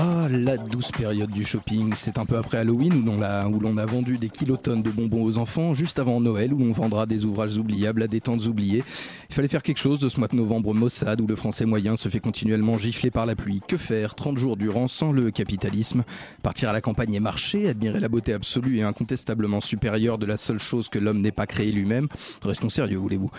Ah, la douce période du shopping. C'est un peu après Halloween où l'on a, vendu des kilotonnes de bonbons aux enfants, juste avant Noël où l'on vendra des ouvrages oubliables à des tantes oubliées. Il fallait faire quelque chose de ce mois de novembre maussade où le français moyen se fait continuellement gifler par la pluie. Que faire 30 jours durant sans le capitalisme? Partir à la campagne et marcher, admirer la beauté absolue et incontestablement supérieure de la seule chose que l'homme n'ait pas créée lui-même? Restons sérieux, voulez-vous?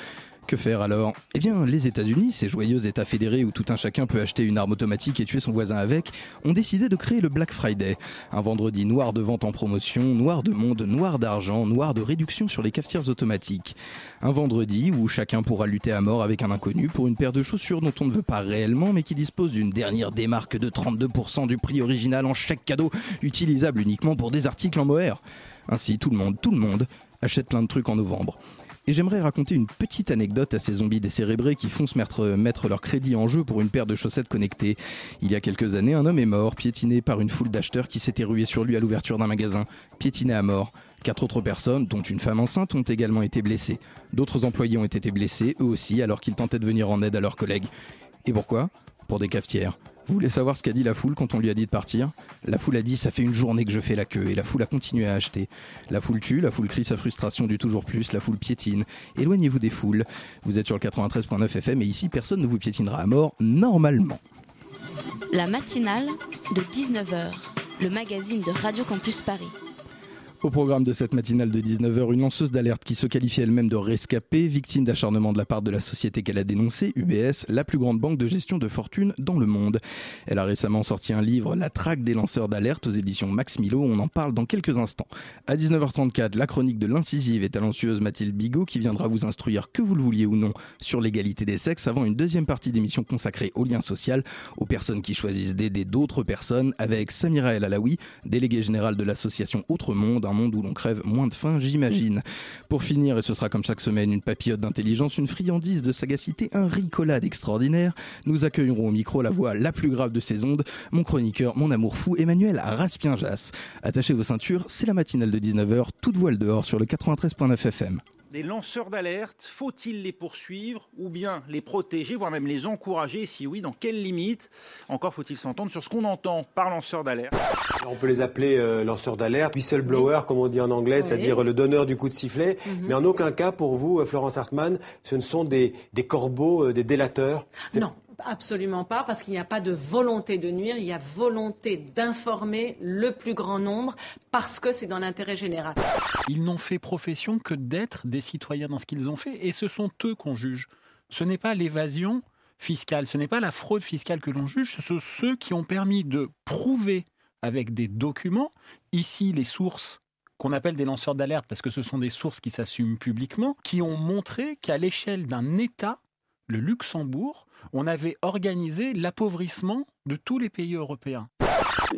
Que faire alors? Eh bien, les États-Unis, ces joyeux États fédérés où tout un chacun peut acheter une arme automatique et tuer son voisin avec, ont décidé de créer le Black Friday, un vendredi noir de vente en promotion, noir de monde, noir d'argent, noir de réduction sur les cafetières automatiques. Un vendredi où chacun pourra lutter à mort avec un inconnu pour une paire de chaussures dont on ne veut pas réellement mais qui dispose d'une dernière démarque de 32% du prix original en chèque cadeau, utilisable uniquement pour des articles en mohair. Ainsi, tout le monde, tout le monde achète plein de trucs en novembre. Et j'aimerais raconter une petite anecdote à ces zombies décérébrés qui foncent mettre, mettre leur crédit en jeu pour une paire de chaussettes connectées. Il y a quelques années, un homme est mort, piétiné par une foule d'acheteurs qui s'étaient rués sur lui à l'ouverture d'un magasin. Piétiné à mort. Quatre autres personnes, dont une femme enceinte, ont également été blessées. D'autres employés ont été blessés, eux aussi, alors qu'ils tentaient de venir en aide à leurs collègues. Et pourquoi? Pour des cafetières. Vous voulez savoir ce qu'a dit la foule quand on lui a dit de partir? La foule a dit ça fait une journée que je fais la queue et la foule a continué à acheter. La foule tue, la foule crie sa frustration du toujours plus, la foule piétine. Éloignez-vous des foules. Vous êtes sur le 93.9 FM et ici personne ne vous piétinera à mort normalement. La matinale de 19h, le magazine de Radio Campus Paris. Au programme de cette matinale de 19h, une lanceuse d'alerte qui se qualifie elle-même de rescapée, victime d'acharnement de la part de la société qu'elle a dénoncée, UBS, la plus grande banque de gestion de fortune dans le monde. Elle a récemment sorti un livre, La traque des lanceurs d'alerte, aux éditions Max Milo. On en parle dans quelques instants. À 19h34, la chronique de l'incisive et talentueuse Mathilde Bigot qui viendra vous instruire, que vous le vouliez ou non, sur l'égalité des sexes avant une deuxième partie d'émission consacrée au lien social, aux personnes qui choisissent d'aider d'autres personnes, avec Samira El Alaoui, déléguée générale de l'association Autre Monde, monde où l'on crève moins de faim, j'imagine. Pour finir, et ce sera comme chaque semaine, une papillote d'intelligence, une friandise de sagacité, un ricolade extraordinaire, nous accueillerons au micro la voix la plus grave de ces ondes, mon chroniqueur, mon amour fou, Emmanuel Raspien-Jas. Attachez vos ceintures, c'est la matinale de 19h, toute voile dehors sur le 93.9 FM. Les lanceurs d'alerte, faut-il les poursuivre ou bien les protéger, voire même les encourager? Si oui, dans quelles limites Encore faut-il s'entendre sur ce qu'on entend par lanceur d'alerte. On peut les appeler euh, lanceurs d'alerte, whistleblower comme on dit en anglais, c'est-à-dire le donneur du coup de sifflet. Mais en aucun cas pour vous, euh, Florence Hartmann, ce ne sont des, des corbeaux, euh, des délateurs? C'est- Non, absolument pas, parce qu'il n'y a pas de volonté de nuire, il y a volonté d'informer le plus grand nombre, parce que c'est dans l'intérêt général. Ils n'ont fait profession que d'être des citoyens dans ce qu'ils ont fait, et ce sont eux qu'on juge. Ce n'est pas l'évasion fiscale, ce n'est pas la fraude fiscale que l'on juge, ce sont ceux qui ont permis de prouver avec des documents, ici les sources qu'on appelle des lanceurs d'alerte, parce que ce sont des sources qui s'assument publiquement, qui ont montré qu'à l'échelle d'un État, le Luxembourg, on avait organisé l'appauvrissement de tous les pays européens.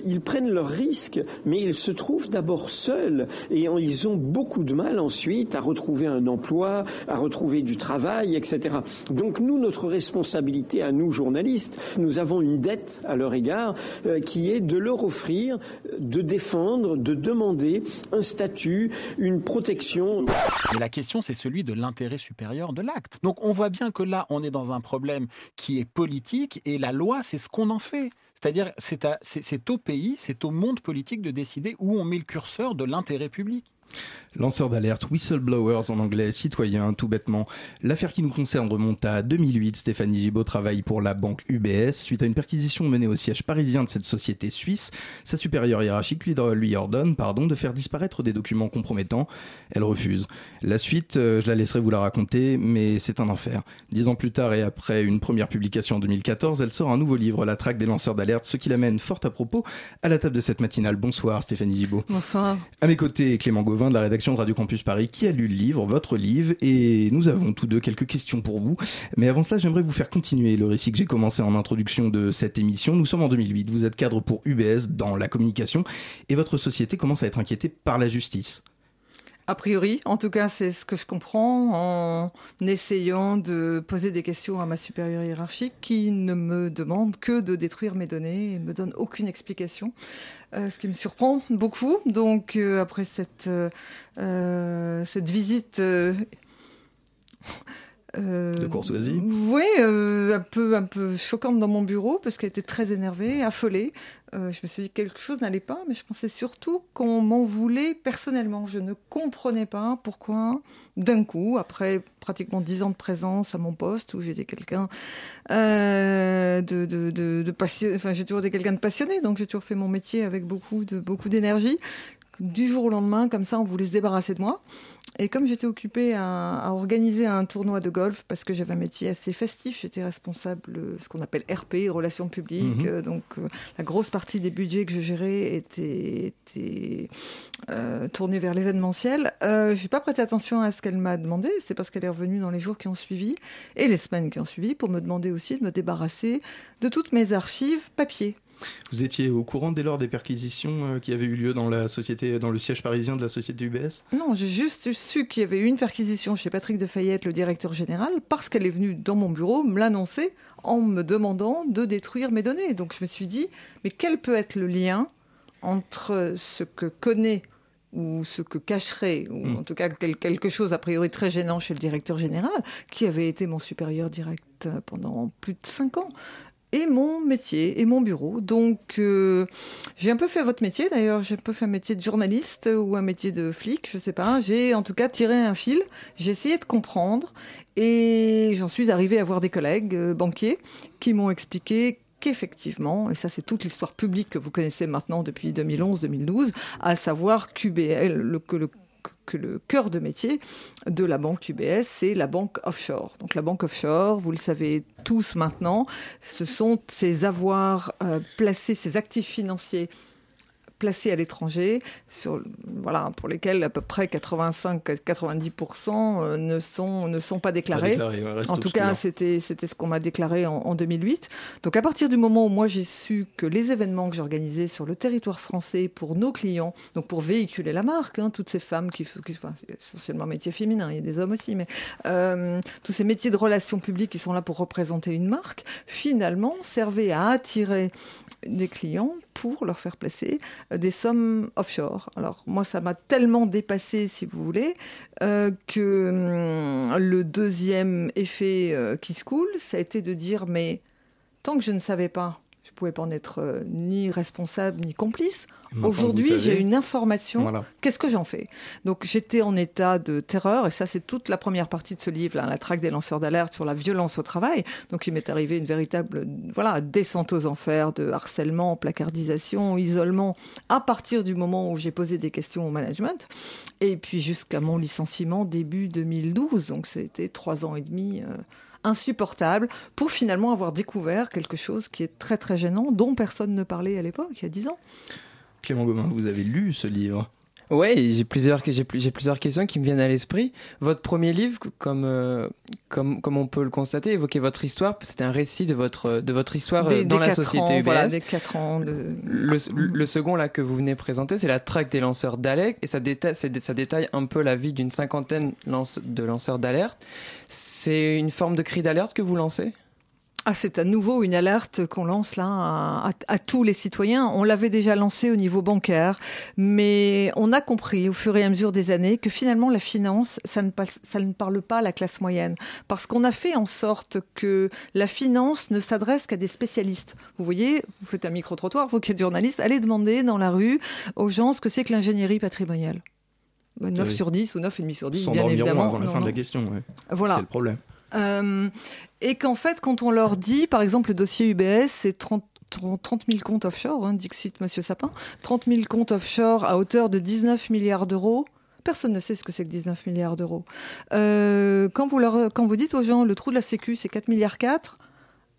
Ils prennent leurs risques, mais ils se trouvent d'abord seuls et ils ont beaucoup de mal ensuite à retrouver un emploi, à retrouver du travail, etc. Donc nous, notre responsabilité à nous, journalistes, nous avons une dette à leur égard euh, qui est de leur offrir, de défendre, de demander un statut, une protection. Mais la question, c'est celui de l'intérêt supérieur de l'acte. Donc on voit bien que là, on est dans un problème qui est politique et la loi, c'est ce qu'on en fait. C'est-à-dire, c'est au pays, c'est au monde politique de décider où on met le curseur de l'intérêt public. Lanceurs d'alerte, whistleblowers en anglais, citoyens, tout bêtement. L'affaire qui nous concerne remonte à 2008. Stéphanie Gibaud travaille pour la banque UBS. Suite à une perquisition menée au siège parisien de cette société suisse, sa supérieure hiérarchique lui, lui ordonne pardon, de faire disparaître des documents compromettants. Elle refuse. La suite, euh, je la laisserai vous la raconter, mais c'est un enfer. Dix ans plus tard et après une première publication en 2014, elle sort un nouveau livre, La traque des lanceurs d'alerte, ce qui l'amène fort à propos à la table de cette matinale. Bonsoir Stéphanie Gibaud. Bonsoir. À mes côtés, Clément Gauvin De la rédaction de Radio Campus Paris qui a lu le livre, votre livre, et nous avons tous deux quelques questions pour vous. Mais avant cela, j'aimerais vous faire continuer le récit que j'ai commencé en introduction de cette émission. Nous sommes en 2008, vous êtes cadre pour UBS dans la communication et votre société commence à être inquiétée par la justice. A priori, en tout cas, c'est ce que je comprends en essayant de poser des questions à ma supérieure hiérarchique qui ne me demande que de détruire mes données et ne me donne aucune explication. Euh, ce qui me surprend beaucoup. Donc, euh, après cette, euh, cette visite euh, de courtoisie Oui, euh, un, peu, un peu choquante dans mon bureau parce qu'elle était très énervée, affolée. Euh, je me suis dit que quelque chose n'allait pas, mais je pensais surtout qu'on m'en voulait personnellement. Je ne comprenais pas pourquoi, d'un coup, après pratiquement dix ans de présence à mon poste, où j'étais quelqu'un de, de, de, de passionné, enfin j'ai toujours été quelqu'un de passionné, donc j'ai toujours fait mon métier avec beaucoup de beaucoup d'énergie. Du jour au lendemain, comme ça, on voulait se débarrasser de moi. Et comme j'étais occupée à, à, organiser un tournoi de golf, parce que j'avais un métier assez festif, j'étais responsable de ce qu'on appelle RP, relations publiques. Mmh. donc euh, la grosse partie des budgets que je gérais était, était euh, tournée vers l'événementiel. Euh, je n'ai pas prêté attention à ce qu'elle m'a demandé. C'est parce qu'elle est revenue dans les jours qui ont suivi et les semaines qui ont suivi pour me demander aussi de me débarrasser de toutes mes archives papier. Vous étiez au courant dès lors des perquisitions qui avaient eu lieu dans la société, dans le siège parisien de la société UBS Non, j'ai juste su qu'il y avait eu une perquisition chez Patrick de Fayette, le directeur général, parce qu'elle est venue dans mon bureau me l'annoncer en me demandant de détruire mes données. Donc je me suis dit, mais quel peut être le lien entre ce que connaît ou ce que cacherait, ou mmh. en tout cas quelque chose a priori très gênant chez le directeur général, qui avait été mon supérieur direct pendant plus de cinq ans, et mon métier et mon bureau. Donc euh, j'ai un peu fait votre métier d'ailleurs, j'ai un peu fait un métier de journaliste ou un métier de flic, je sais pas. J'ai en tout cas tiré un fil, j'ai essayé de comprendre et j'en suis arrivée à voir des collègues euh, banquiers qui m'ont expliqué qu'effectivement, et ça c'est toute l'histoire publique que vous connaissez maintenant depuis 2011-2012, à savoir QBL, le, le que le cœur de métier de la banque UBS, c'est la banque offshore. Donc la banque offshore, vous le savez tous maintenant, ce sont ces avoirs euh, placés, ces actifs financiers placés à l'étranger, voilà, pour lesquels à peu près 85-90% euh, ne sont, ne sont pas déclarés. Pas en tout cas, c'était ce qu'on m'a déclaré en, en, 2008. Donc à partir du moment où moi j'ai su que les événements que j'organisais sur le territoire français pour nos clients, donc pour véhiculer la marque, hein, toutes ces femmes qui, qui enfin, essentiellement métier féminin, il y a des hommes aussi, mais euh, tous ces métiers de relations publiques qui sont là pour représenter une marque, finalement servaient à attirer des clients pour leur faire placer des sommes offshore. Alors moi, ça m'a tellement dépassé, si vous voulez, euh, que hum, le deuxième effet euh, qui se coule, ça a été de dire, mais tant que je ne savais pas, je ne pouvais pas en être euh, ni responsable ni complice. Aujourd'hui, j'ai une information. Voilà. Qu'est-ce que j'en fais? Donc, j'étais en état de terreur, et ça, c'est toute la première partie de ce livre, là, la traque des lanceurs d'alerte sur la violence au travail. Donc, il m'est arrivé une véritable, voilà, descente aux enfers de harcèlement, placardisation, isolement, à partir du moment où j'ai posé des questions au management, et puis jusqu'à mon licenciement début 2012. Donc, c'était trois ans et demi. Euh, insupportable pour finalement avoir découvert quelque chose qui est très très gênant, dont personne ne parlait à l'époque, il y a dix ans. Clément Gomin, vous avez lu ce livre? Oui, j'ai plusieurs, j'ai, j'ai plusieurs questions qui me viennent à l'esprit. Votre premier livre, comme, euh, comme, comme on peut le constater, évoquait votre histoire. C'était un récit de votre, de votre histoire des, dans des la société ans, UBS. Voilà, des 4 ans. Le... Le, le, second là que vous venez présenter, c'est la traque des lanceurs d'alerte et ça détaille, ça détaille un peu la vie d'une cinquantaine de lanceurs d'alerte. C'est une forme de cri d'alerte que vous lancez? Ah, c'est à nouveau une alerte qu'on lance là à, à, à, tous les citoyens. On l'avait déjà lancé au niveau bancaire, mais on a compris au fur et à mesure des années que finalement la finance, ça ne, passe, ça ne parle pas à la classe moyenne, parce qu'on a fait en sorte que la finance ne s'adresse qu'à des spécialistes. Vous voyez, vous faites un micro-trottoir, vous qui êtes journaliste, allez demander dans la rue aux gens ce que c'est que l'ingénierie patrimoniale. 9 oui. sur 10 ou 9,5 sur 10, bien évidemment. avant la non, fin non. de la question. Ouais. Voilà. C'est le problème. Euh, et qu'en fait, quand on leur dit, par exemple, le dossier UBS, c'est 30, 30 000 comptes offshore, hein, Dixit, Monsieur Sapin, 30 000 comptes offshore à hauteur de 19 milliards d'euros. Personne ne sait ce que c'est que 19 milliards d'euros. Euh, quand, vous leur, quand vous dites aux gens, le trou de la Sécu, c'est 4 milliards 4,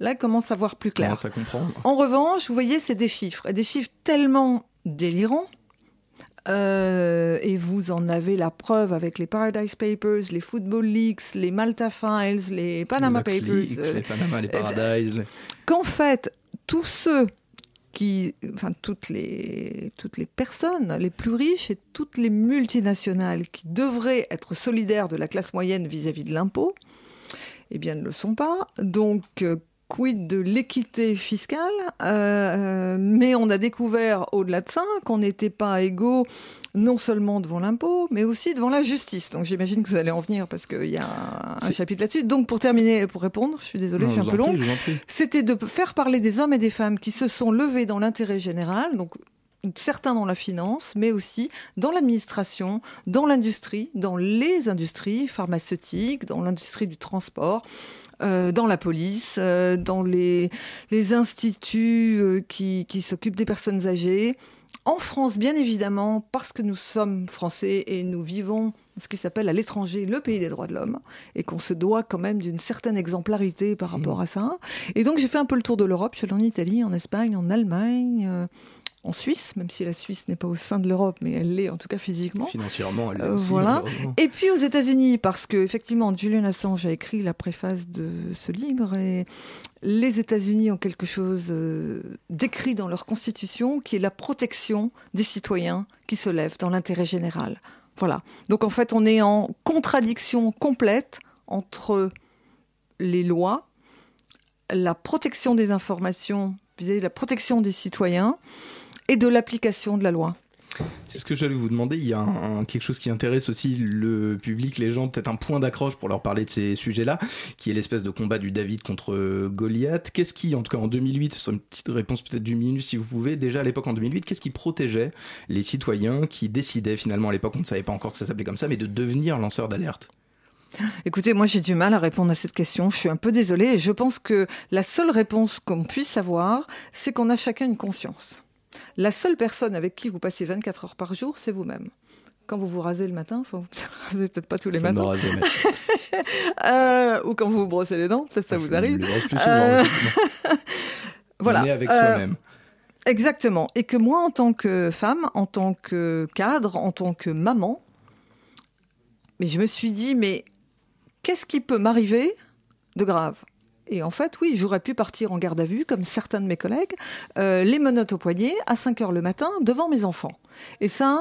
là, ils commencent à voir plus clair. Ça comprendre. En revanche, vous voyez, c'est des chiffres, et des chiffres tellement délirants Euh, et vous en avez la preuve avec les Paradise Papers, les Football Leaks, les Malta Files, les Panama Les Papers. Leaks, euh, les Panama, les Paradise. les- qu'en fait, tous ceux qui, enfin, toutes les, toutes les personnes les plus riches et toutes les multinationales qui devraient être solidaires de la classe moyenne vis-à-vis de l'impôt, eh bien, ne le sont pas. Donc, euh, quid de l'équité fiscale Euh, Mais on a découvert, au-delà de ça, qu'on n'était pas égaux non seulement devant l'impôt, mais aussi devant la justice. Donc j'imagine que vous allez en venir parce qu'il y a un chapitre là-dessus. Donc pour terminer, pour répondre, je suis désolée, Non, je suis un peu longue. C'était de faire parler des hommes et des femmes qui se sont levés dans l'intérêt général, donc certains dans la finance, mais aussi dans l'administration, dans l'industrie, dans les industries pharmaceutiques, dans l'industrie du transport. euh, dans la police, euh, dans les, les instituts euh, qui, qui s'occupent des personnes âgées. En France, bien évidemment, parce que nous sommes français et nous vivons ce qui s'appelle à l'étranger le pays des droits de l'homme, et qu'on se doit quand même d'une certaine exemplarité par rapport à ça. Et donc j'ai fait un peu le tour de l'Europe, je suis allée en Italie, en Espagne, en Allemagne, euh, en Suisse, même si la Suisse n'est pas au sein de l'Europe, mais elle l'est en tout cas physiquement. Financièrement, elle l'est Euh, aussi, voilà. Et puis aux États-Unis, parce que effectivement, Julian Assange a écrit la préface de ce livre et les États-Unis ont quelque chose euh, d'écrit dans leur constitution qui est la protection des citoyens qui se lèvent dans l'intérêt général. Voilà. Donc en fait, on est en contradiction complète entre les lois, la protection des informations vis-à-vis de la protection des citoyens et de l'application de la loi. C'est ce que j'allais vous demander. Il y a quelque chose qui intéresse aussi le public, les gens, peut-être un point d'accroche pour leur parler de ces sujets-là, qui est l'espèce de combat du David contre euh, Goliath. Qu'est-ce qui, en tout cas en 2008, c'est une petite réponse peut-être d'une minute si vous pouvez, déjà à l'époque en 2008, qu'est-ce qui protégeait les citoyens qui décidaient finalement à l'époque, on ne savait pas encore que ça s'appelait comme ça, mais de devenir lanceurs d'alerte? Écoutez, moi j'ai du mal à répondre à cette question. Je suis un peu désolée et je pense que la seule réponse qu'on puisse avoir, c'est qu'on a chacun une conscience. La seule personne avec qui vous passez 24 heures par jour, c'est vous-même. Quand vous vous rasez le matin, enfin, vous vous rasez peut-être pas tous les Je ne matins. Euh, ou quand vous vous brossez les dents, peut-être ça vous Je arrive. plus Euh, voilà. On est avec Euh, soi-même. Exactement. Et que moi, en tant que femme, en tant que cadre, en tant que maman, mais je me suis dit, mais qu'est-ce qui peut m'arriver de grave? Et en fait, oui, j'aurais pu partir en garde à vue, comme certains de mes collègues, euh, les menottes au poignet, à 5 heures le matin, devant mes enfants. Et ça,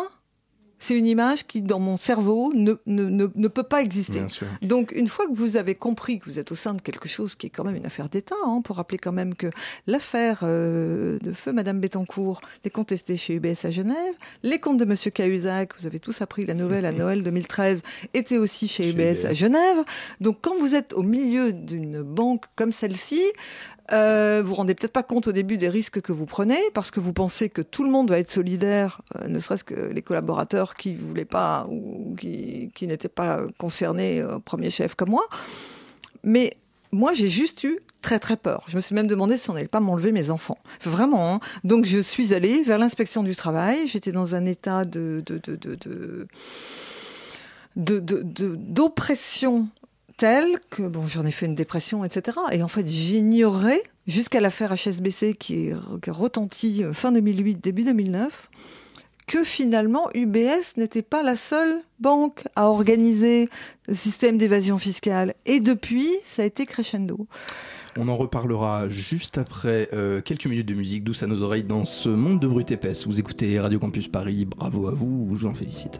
c'est une image qui, dans mon cerveau, ne, ne, ne, ne peut pas exister. Donc, une fois que vous avez compris que vous êtes au sein de quelque chose qui est quand même une affaire d'État, hein, pour rappeler quand même que l'affaire euh, de feu Madame Bettencourt est contestée chez UBS à Genève, les comptes de Monsieur Cahuzac, vous avez tous appris la nouvelle à Noël 2013, étaient aussi chez, UBS, à Genève. Donc, quand vous êtes au milieu d'une banque comme celle-ci, euh, vous vous rendez peut-être pas compte au début des risques que vous prenez parce que vous pensez que tout le monde va être solidaire, euh, ne serait-ce que les collaborateurs qui voulaient pas ou qui, n'étaient pas concernés au premier chef comme moi. Mais moi, j'ai juste eu très très peur. Je me suis même demandé si on n'allait pas m'enlever mes enfants. Vraiment. hein. Donc je suis allée vers l'inspection du travail. J'étais dans un état de- d'oppression telle que bon, j'en ai fait une dépression, etc. Et en fait, j'ignorais jusqu'à l'affaire HSBC qui, est, qui a retenti euh, fin 2008, début 2009, que finalement UBS n'était pas la seule banque à organiser le système d'évasion fiscale. Et depuis, ça a été crescendo. On en reparlera juste après euh, quelques minutes de musique douce à nos oreilles dans ce monde de brut épaisse. Vous écoutez Radio Campus Paris, bravo à vous, je vous en félicite.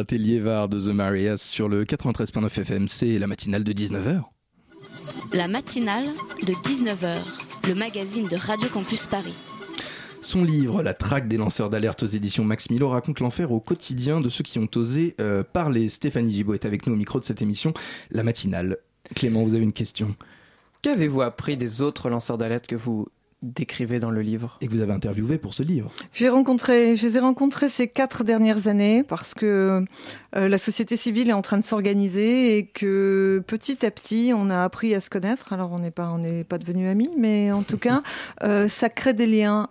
Derraté Liévard de The Marias sur le 93.9 FM, c'est la matinale de 19h. La matinale de 19h, le magazine de Radio Campus Paris. Son livre, La traque des lanceurs d'alerte aux éditions Max Milo, raconte l'enfer au quotidien de ceux qui ont osé euh, parler. Stéphanie Gibault est avec nous au micro de cette émission, La matinale. Clément, vous avez une question? Qu'avez-vous appris des autres lanceurs d'alerte que vous décrivez dans le livre Et que vous avez interviewé pour ce livre J'ai rencontré, je les ai rencontrés ces quatre dernières années parce que euh, la société civile est en train de s'organiser et que petit à petit on a appris à se connaître. Alors on n'est pas, on n'est pas devenus amis, mais en tout cas euh, ça crée des liens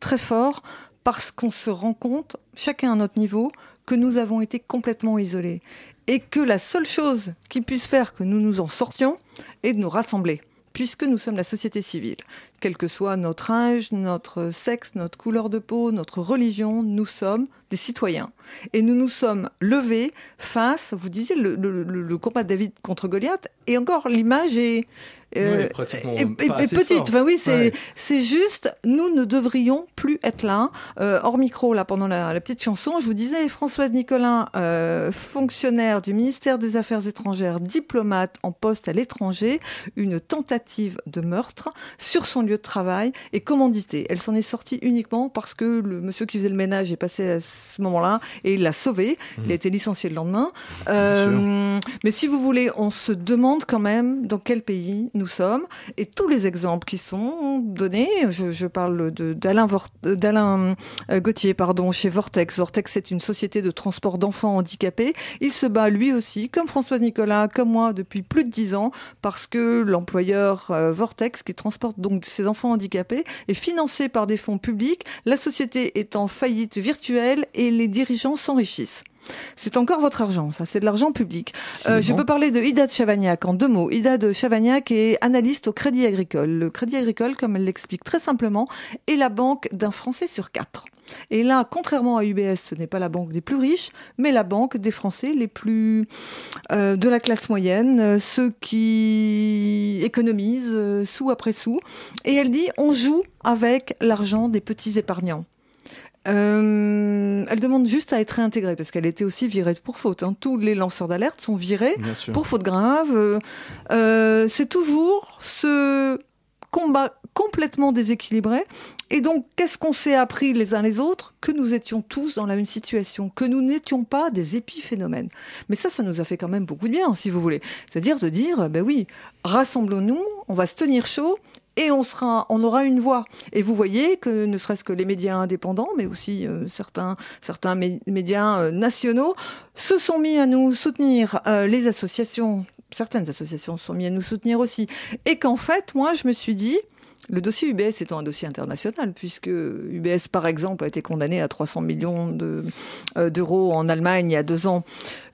très forts parce qu'on se rend compte, chacun à notre niveau, que nous avons été complètement isolés et que la seule chose qui puisse faire que nous nous en sortions est de nous rassembler puisque nous sommes la société civile. Quel que soit notre âge, notre sexe, notre couleur de peau, notre religion, nous sommes des citoyens. Et nous nous sommes levés face, vous disiez, le, combat de David contre Goliath, et encore l'image est, euh, pas assez petite. Enfin, oui, c'est Ouais. c'est juste, nous ne devrions plus être là. Euh, hors micro, là, pendant la, la petite chanson, je vous disais, Françoise Nicolin, euh, fonctionnaire du ministère des Affaires étrangères, diplomate en poste à l'étranger, une tentative de meurtre sur son lieu de travail est commanditée. Elle s'en est sortie uniquement parce que le monsieur qui faisait le ménage est passé à ce moment-là et il l'a sauvée. Il a été licencié le lendemain. Mais si vous voulez, on se demande quand même dans quel pays nous sommes. Et tous les exemples qui sont donnés, je, parle d'Alain euh, Gauthier, pardon, chez Vortex. Vortex, c'est une société de transport d'enfants handicapés. Il se bat lui aussi, comme François Nicolas, comme moi, depuis plus de dix ans, parce que l'employeur euh, Vortex, qui transporte donc ces enfants handicapés, est financé par des fonds publics. La société est en faillite virtuelle et les dirigeants s'enrichissent. C'est encore votre argent, ça, c'est de l'argent public. Euh, je peux parler de Ida de Chavagnac en deux mots. Ida de Chavagnac est analyste au Crédit Agricole. Le Crédit Agricole, comme elle l'explique très simplement, est la banque d'un Français sur quatre. Et là, contrairement à UBS, ce n'est pas la banque des plus riches, mais la banque des Français les plus euh, de la classe moyenne, euh, ceux qui économisent euh, sou après sou. Et elle dit, on joue avec l'argent des petits épargnants. Euh, elle demande juste à être réintégrée parce qu'elle était aussi virée pour faute. hein. Tous les lanceurs d'alerte sont virés pour faute grave. Euh, euh, c'est toujours ce combat complètement déséquilibré. Et donc, qu'est-ce qu'on s'est appris les uns les autres? Que nous étions tous dans la même situation, que nous n'étions pas des épiphénomènes. Mais ça, ça nous a fait quand même beaucoup de bien, si vous voulez. C'est-à-dire de dire, ben oui, rassemblons-nous, on va se tenir chaud et on, sera, on aura une voix. Et vous voyez que ne serait-ce que les médias indépendants, mais aussi euh, certains, certains mé- médias euh, nationaux, se sont mis à nous soutenir. Euh, les associations, certaines associations se sont mis à nous soutenir aussi. Et qu'en fait, moi, je me suis dit, le dossier UBS étant un dossier international, puisque UBS, par exemple, a été condamné à 300 millions de- d'euros en Allemagne il y a deux ans,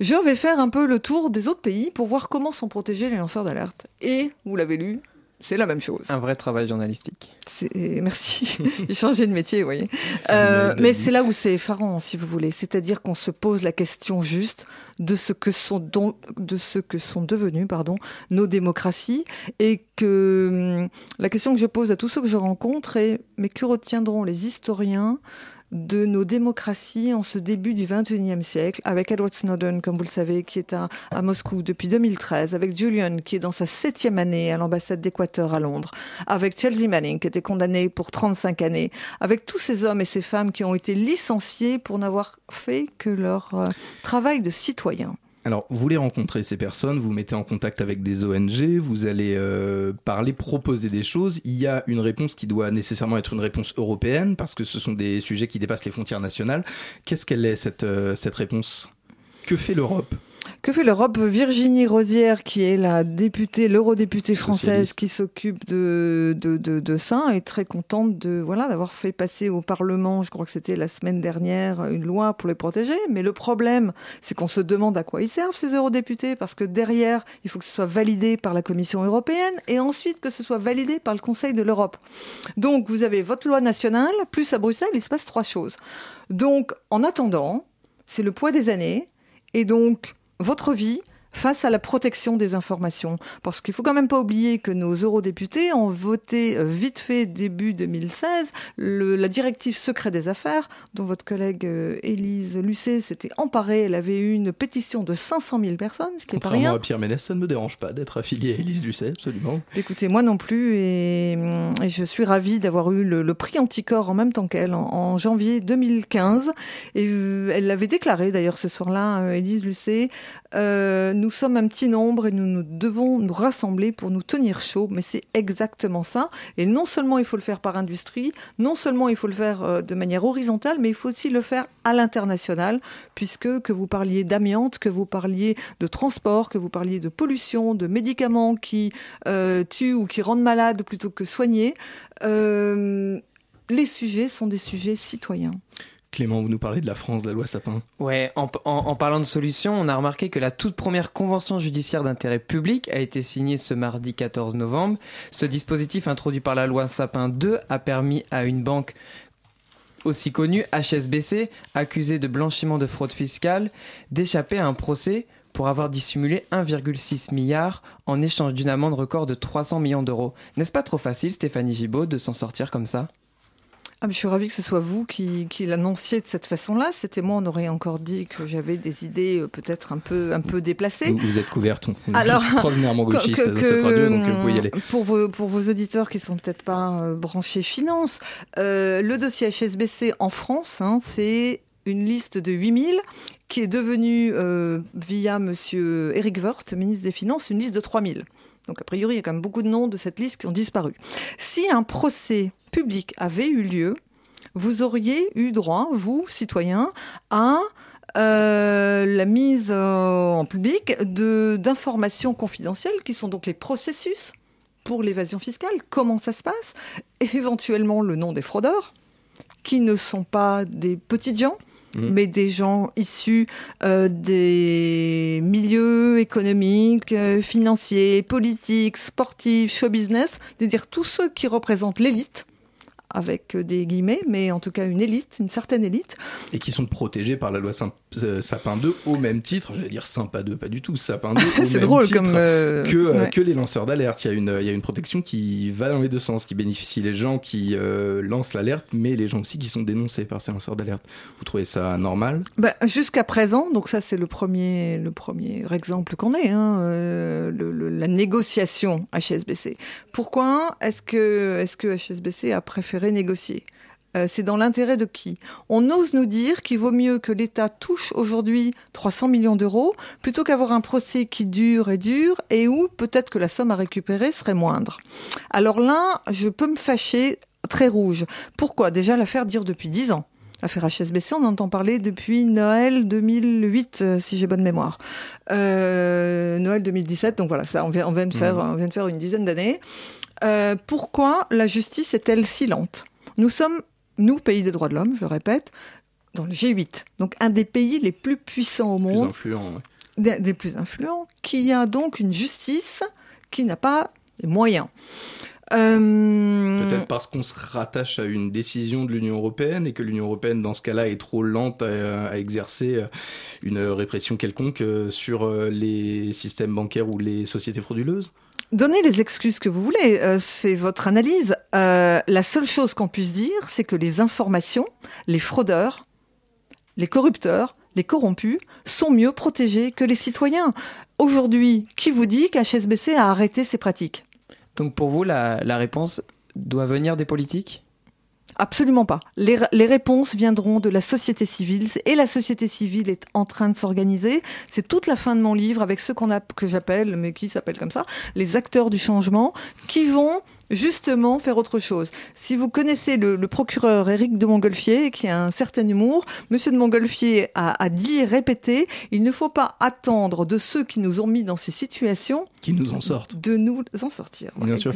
je vais faire un peu le tour des autres pays pour voir comment sont protégés les lanceurs d'alerte. Et, vous l'avez lu, c'est la même chose. Un vrai travail journalistique. Merci. J'ai changé de métier, vous voyez. Euh, mais c'est là où c'est effarant, si vous voulez. C'est-à-dire qu'on se pose la question juste de ce que sont, don- de ce que sont devenues pardon, nos démocraties et que hum, la question que je pose à tous ceux que je rencontre est mais que retiendront les historiens de nos démocraties en ce début du XXIe siècle, avec Edward Snowden, comme vous le savez, qui est à, Moscou depuis 2013, avec Julian, qui est dans sa septième année à l'ambassade d'Équateur à Londres, avec Chelsea Manning, qui était condamné pour 35 années, avec tous ces hommes et ces femmes qui ont été licenciés pour n'avoir fait que leur euh, travail de citoyen. Alors, vous voulez rencontrer ces personnes, vous mettez en contact avec des ONG, vous allez euh, parler, proposer des choses. Il y a une réponse qui doit nécessairement être une réponse européenne, parce que ce sont des sujets qui dépassent les frontières nationales. Qu'est-ce qu'elle est, cette, euh, cette réponse? Que fait l'Europe? Que fait l'Europe? Virginie Rosière, qui est la députée, l'eurodéputée française Socialiste. qui s'occupe de, de, de, de ça, est très contente de voilà d'avoir fait passer au Parlement, je crois que c'était la semaine dernière, une loi pour les protéger. Mais le problème, c'est qu'on se demande à quoi ils servent ces eurodéputés, parce que derrière, il faut que ce soit validé par la Commission européenne et ensuite que ce soit validé par le Conseil de l'Europe. Donc vous avez votre loi nationale, plus à Bruxelles, il se passe trois choses. Donc en attendant, c'est le poids des années, et donc votre vie face à la protection des informations. Parce qu'il faut quand même pas oublier que nos eurodéputés ont voté euh, vite fait début 2016 le- la directive secret des affaires, dont votre collègue euh, Élise Lucet s'était emparée. Elle avait eu une pétition de 500 000 personnes, ce qui n'est pas rien. à Pierre Ménès, ça ne me dérange pas d'être affilié à Élise Lucet, absolument. Écoutez, moi non plus, et, et je suis ravie d'avoir eu le, le prix Anticor en même temps qu'elle, en, en janvier 2015. Et euh, elle l'avait déclaré d'ailleurs ce soir-là, Élise Lucet, euh, nous sommes un petit nombre et nous, nous devons nous rassembler pour nous tenir chaud, mais c'est exactement ça. Et non seulement il faut le faire par industrie, non seulement il faut le faire euh, de manière horizontale, mais il faut aussi le faire à l'international, puisque que vous parliez d'amiante, que vous parliez de transport, que vous parliez de pollution, de médicaments qui euh, tuent ou qui rendent malades plutôt que soignés, euh, les sujets sont des sujets citoyens. Clément, vous nous parlez de la France, de la loi Sapin. Ouais, en, parlant de solutions, on a remarqué que la toute première convention judiciaire d'intérêt public a été signée ce mardi 14 novembre. Ce dispositif introduit par la loi Sapin 2 a permis à une banque aussi connue, HSBC, accusée de blanchiment de fraude fiscale, d'échapper à un procès pour avoir dissimulé 1,6 milliard en échange d'une amende record de 300 millions d'euros. N'est-ce pas trop facile, Stéphanie Gibaud, de s'en sortir comme ça? Ah, je suis ravie que ce soit vous qui, qui l'annonciez de cette façon-là. C'était moi, on aurait encore dit que j'avais des idées euh, peut-être un peu, un peu déplacées. Vous, vous êtes couverte, on on est Alors, extraordinairement que- gauchistes que- dans cette radio, donc que, vous pouvez y aller. Pour vos, pour vos auditeurs qui sont peut-être pas euh, branchés finance, euh, le dossier HSBC en France, hein, c'est une liste de 8000 qui est devenue, via monsieur Eric Woerth, ministre des Finances, une liste de 3000. Donc a priori, il y a quand même beaucoup de noms de cette liste qui ont disparu. Si un procès public avait eu lieu, vous auriez eu droit, vous, citoyens, à euh, la mise euh, en public d'informations confidentielles qui sont donc les processus pour l'évasion fiscale, comment ça se passe, éventuellement le nom des fraudeurs, qui ne sont pas des petites gens, Mmh. mais des gens issus euh, des milieux économiques, euh, financiers, politiques, sportifs, show business, c'est-à-dire tous ceux qui représentent l'élite, avec euh, des guillemets, mais en tout cas une élite, une certaine élite. Et qui sont protégés par la loi euh, Sapin 2 au même titre, j'allais dire Sympa 2, pas du tout, Sapin 2 au C'est même drôle titre comme, euh, que, ouais. que les lanceurs d'alerte. Il y, a une, il y a une protection qui va dans les deux sens, qui bénéficie les gens qui euh, lancent l'alerte, mais les gens aussi qui sont dénoncés par ces lanceurs d'alerte. Vous trouvez ça normal? Bah, Jusqu'à présent, donc ça c'est le premier, le premier exemple qu'on ait, hein, euh, le- le- la négociation HSBC. Pourquoi? Est-ce que, est que HSBC a préféré négocier Euh, c'est dans l'intérêt de qui? On ose nous dire qu'il vaut mieux que l'État touche aujourd'hui 300 millions d'euros plutôt qu'avoir un procès qui dure et dure et où peut-être que la somme à récupérer serait moindre. Alors là, je peux me fâcher très rouge. Pourquoi? Déjà, l'affaire dure depuis 10 ans. L'affaire HSBC, on entend parler depuis Noël 2008, euh, si j'ai bonne mémoire. Euh, Noël 2017, donc voilà, ça, on vient, on vient, de, faire, on vient de faire une dizaine d'années. Euh, pourquoi la justice est-elle si lente? Nous sommes, nous, pays des droits de l'homme, je le répète, dans le G8, donc un des pays les plus puissants au Plus monde influent. ouais. des, des plus influents, qui a donc une justice qui n'a pas les moyens. Euh, Peut-être parce qu'on se rattache à une décision de l'Union européenne et que l'Union européenne, dans ce cas-là, est trop lente à, à exercer euh, une répression quelconque sur les systèmes bancaires ou les sociétés frauduleuses? Donnez les excuses que vous voulez, euh, c'est votre analyse. Euh, la seule chose qu'on puisse dire, c'est que les informations, les fraudeurs, les corrupteurs, les corrompus sont mieux protégés que les citoyens. Aujourd'hui, qui vous dit qu'HSBC a arrêté ces pratiques? Donc pour vous, la, la réponse doit venir des politiques? Absolument pas. Les, réponses viendront de la société civile et la société civile est en train de s'organiser. C'est toute la fin de mon livre avec ceux qu'on a, que j'appelle, mais qui s'appellent comme ça, les acteurs du changement, qui vont justement faire autre chose. Si vous connaissez le, le procureur Éric de Montgolfier, qui a un certain humour, Monsieur de Montgolfier a, a dit et répété, il ne faut pas attendre de ceux qui nous ont mis dans ces situations qui nous en sortent. de nous en sortir. Bien sûr.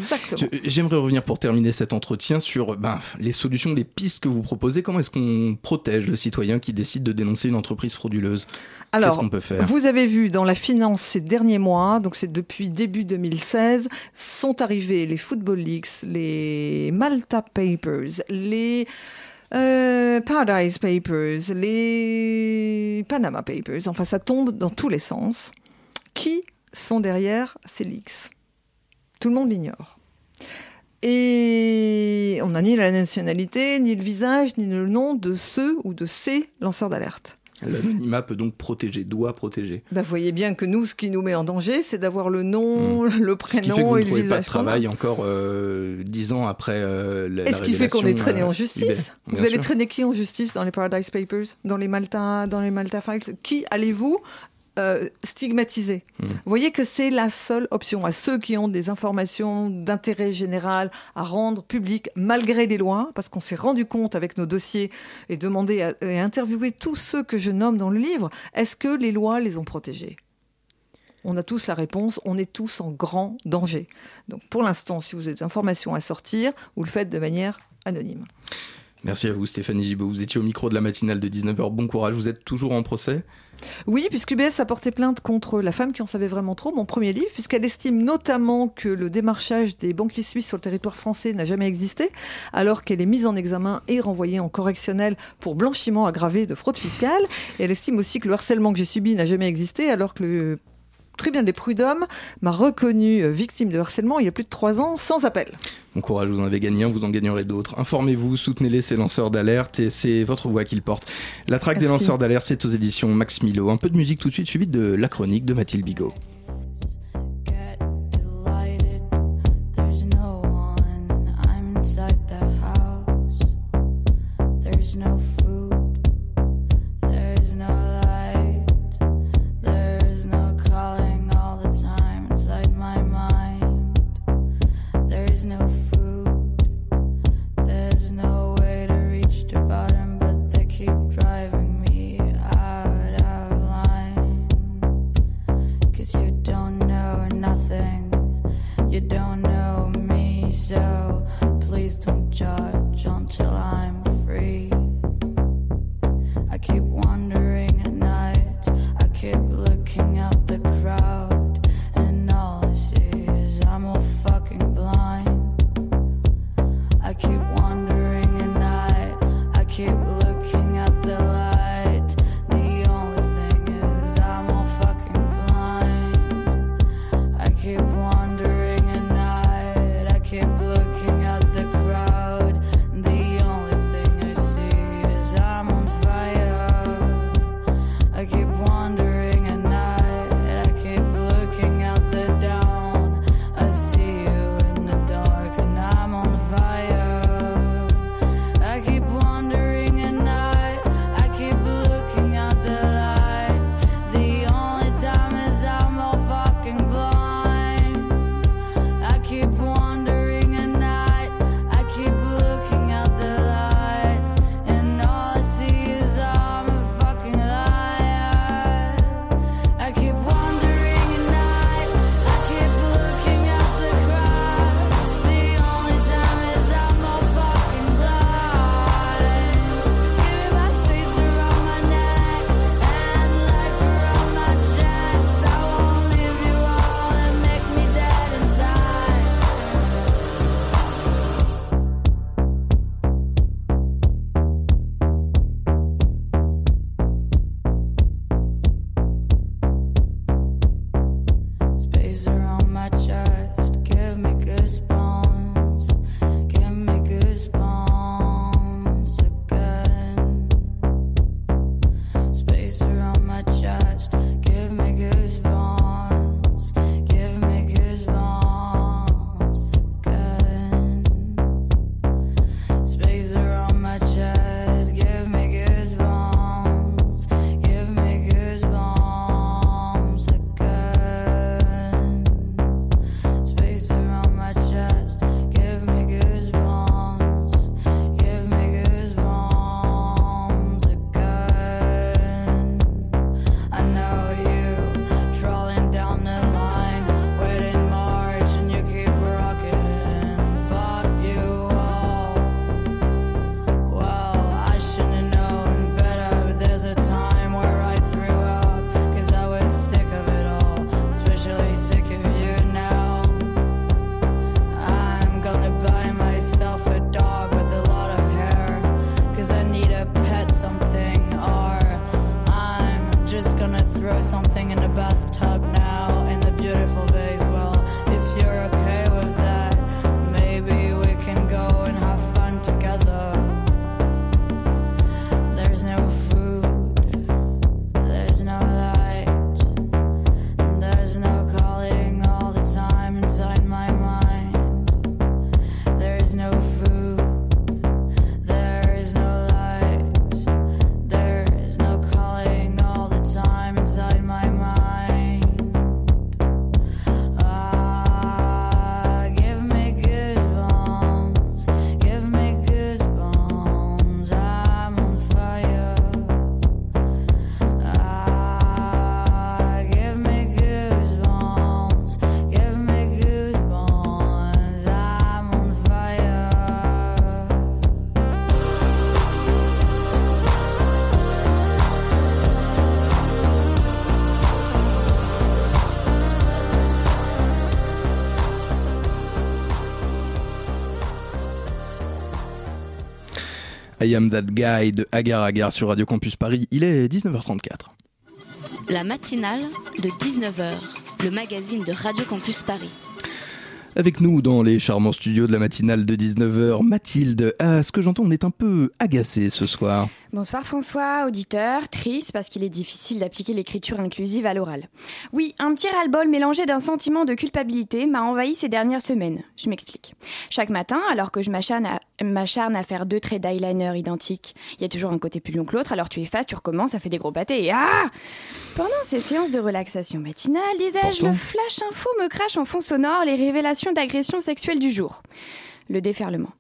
J'aimerais revenir pour terminer cet entretien sur ben, les solutions, les pistes que vous proposez. Comment est-ce qu'on protège le citoyen qui décide de dénoncer une entreprise frauduleuse? Qu'est-ce Alors, qu'on peut faire? vous avez vu dans la finance ces derniers mois, donc c'est depuis début 2016, sont arrivés les Football Les Malta Papers, les euh, Paradise Papers, les Panama Papers. Enfin, ça tombe dans tous les sens. qui sont derrière ces leaks? Tout le monde l'ignore. Et on n'a ni la nationalité, ni le visage, ni le nom de ceux ou de ces lanceurs d'alerte. L'anonymat peut donc protéger, doit protéger. Bah, vous voyez bien que nous, ce qui nous met en danger, c'est d'avoir le nom, le Hmm. Ce qui fait que prénom vous et ne le pas de travail encore euh, dix ans après euh, la, Et la ce qui fait qu'on est traîné euh, en justice. Vous Bien allez sûr. traîner qui en justice dans les Paradise Papers, dans les Malta, dans les Malta Files? Qui allez-vous euh, stigmatiser Hmm. Vous voyez que c'est la seule option à ceux qui ont des informations d'intérêt général à rendre publiques malgré les lois, parce qu'on s'est rendu compte avec nos dossiers et demandé à, et interviewé tous ceux que je nomme dans le livre, est-ce que les lois les ont protégés? On a tous la réponse, on est tous en grand danger. Donc pour l'instant, si vous avez des informations à sortir, vous le faites de manière anonyme. Merci à vous Stéphanie Gibaud. Vous étiez au micro de la matinale de 19h. Bon courage, vous êtes toujours en procès? Oui, puisqu'UBS a porté plainte contre la femme qui en savait vraiment trop, mon premier livre, puisqu'elle estime notamment que le démarchage des banquiers suisses sur le territoire français n'a jamais existé, alors qu'elle est mise en examen et renvoyée en correctionnel pour blanchiment aggravé de fraude fiscale. Elle estime aussi que le harcèlement que j'ai subi n'a jamais existé, alors que le tribunal des prud'hommes m'a reconnu euh, victime de harcèlement il y a plus de trois ans sans appel. Bon courage, vous en avez gagné un, vous en gagnerez d'autres. Informez-vous, soutenez-les, ces lanceurs d'alerte, et c'est votre voix qu'ils portent. La traque des lanceurs d'alerte, c'est aux éditions Max Milo. Un peu de musique tout de suite, suivi de la chronique de Mathilde Bigot. Don't judge until I'm free. I keep wandering at night, I keep looking out the crowd, and all I see is I'm all fucking blind. I keep wandering at night, I keep I Am That Guy de Agar Agar sur Radio Campus Paris. Il est 19h34. La matinale de 19h, le magazine de Radio Campus Paris. Avec nous dans les charmants studios de la matinale de 19h, Mathilde. À ce que j'entends, on est un peu agacé ce soir. Bonsoir François, auditeur, triste parce qu'il est difficile d'appliquer l'écriture inclusive à l'oral. Oui, un petit ras-le-bol mélangé d'un sentiment de culpabilité m'a envahi ces dernières semaines. Je m'explique. Chaque matin, alors que je m'acharne à, faire deux traits d'eyeliner identiques, il y a toujours un côté plus long que l'autre, alors tu effaces, tu recommences, ça fait des gros pâtés et ah Pendant ces séances de relaxation matinale, disais-je, le flash info me crache en fond sonore les révélations d'agression sexuelle du jour. Le déferlement.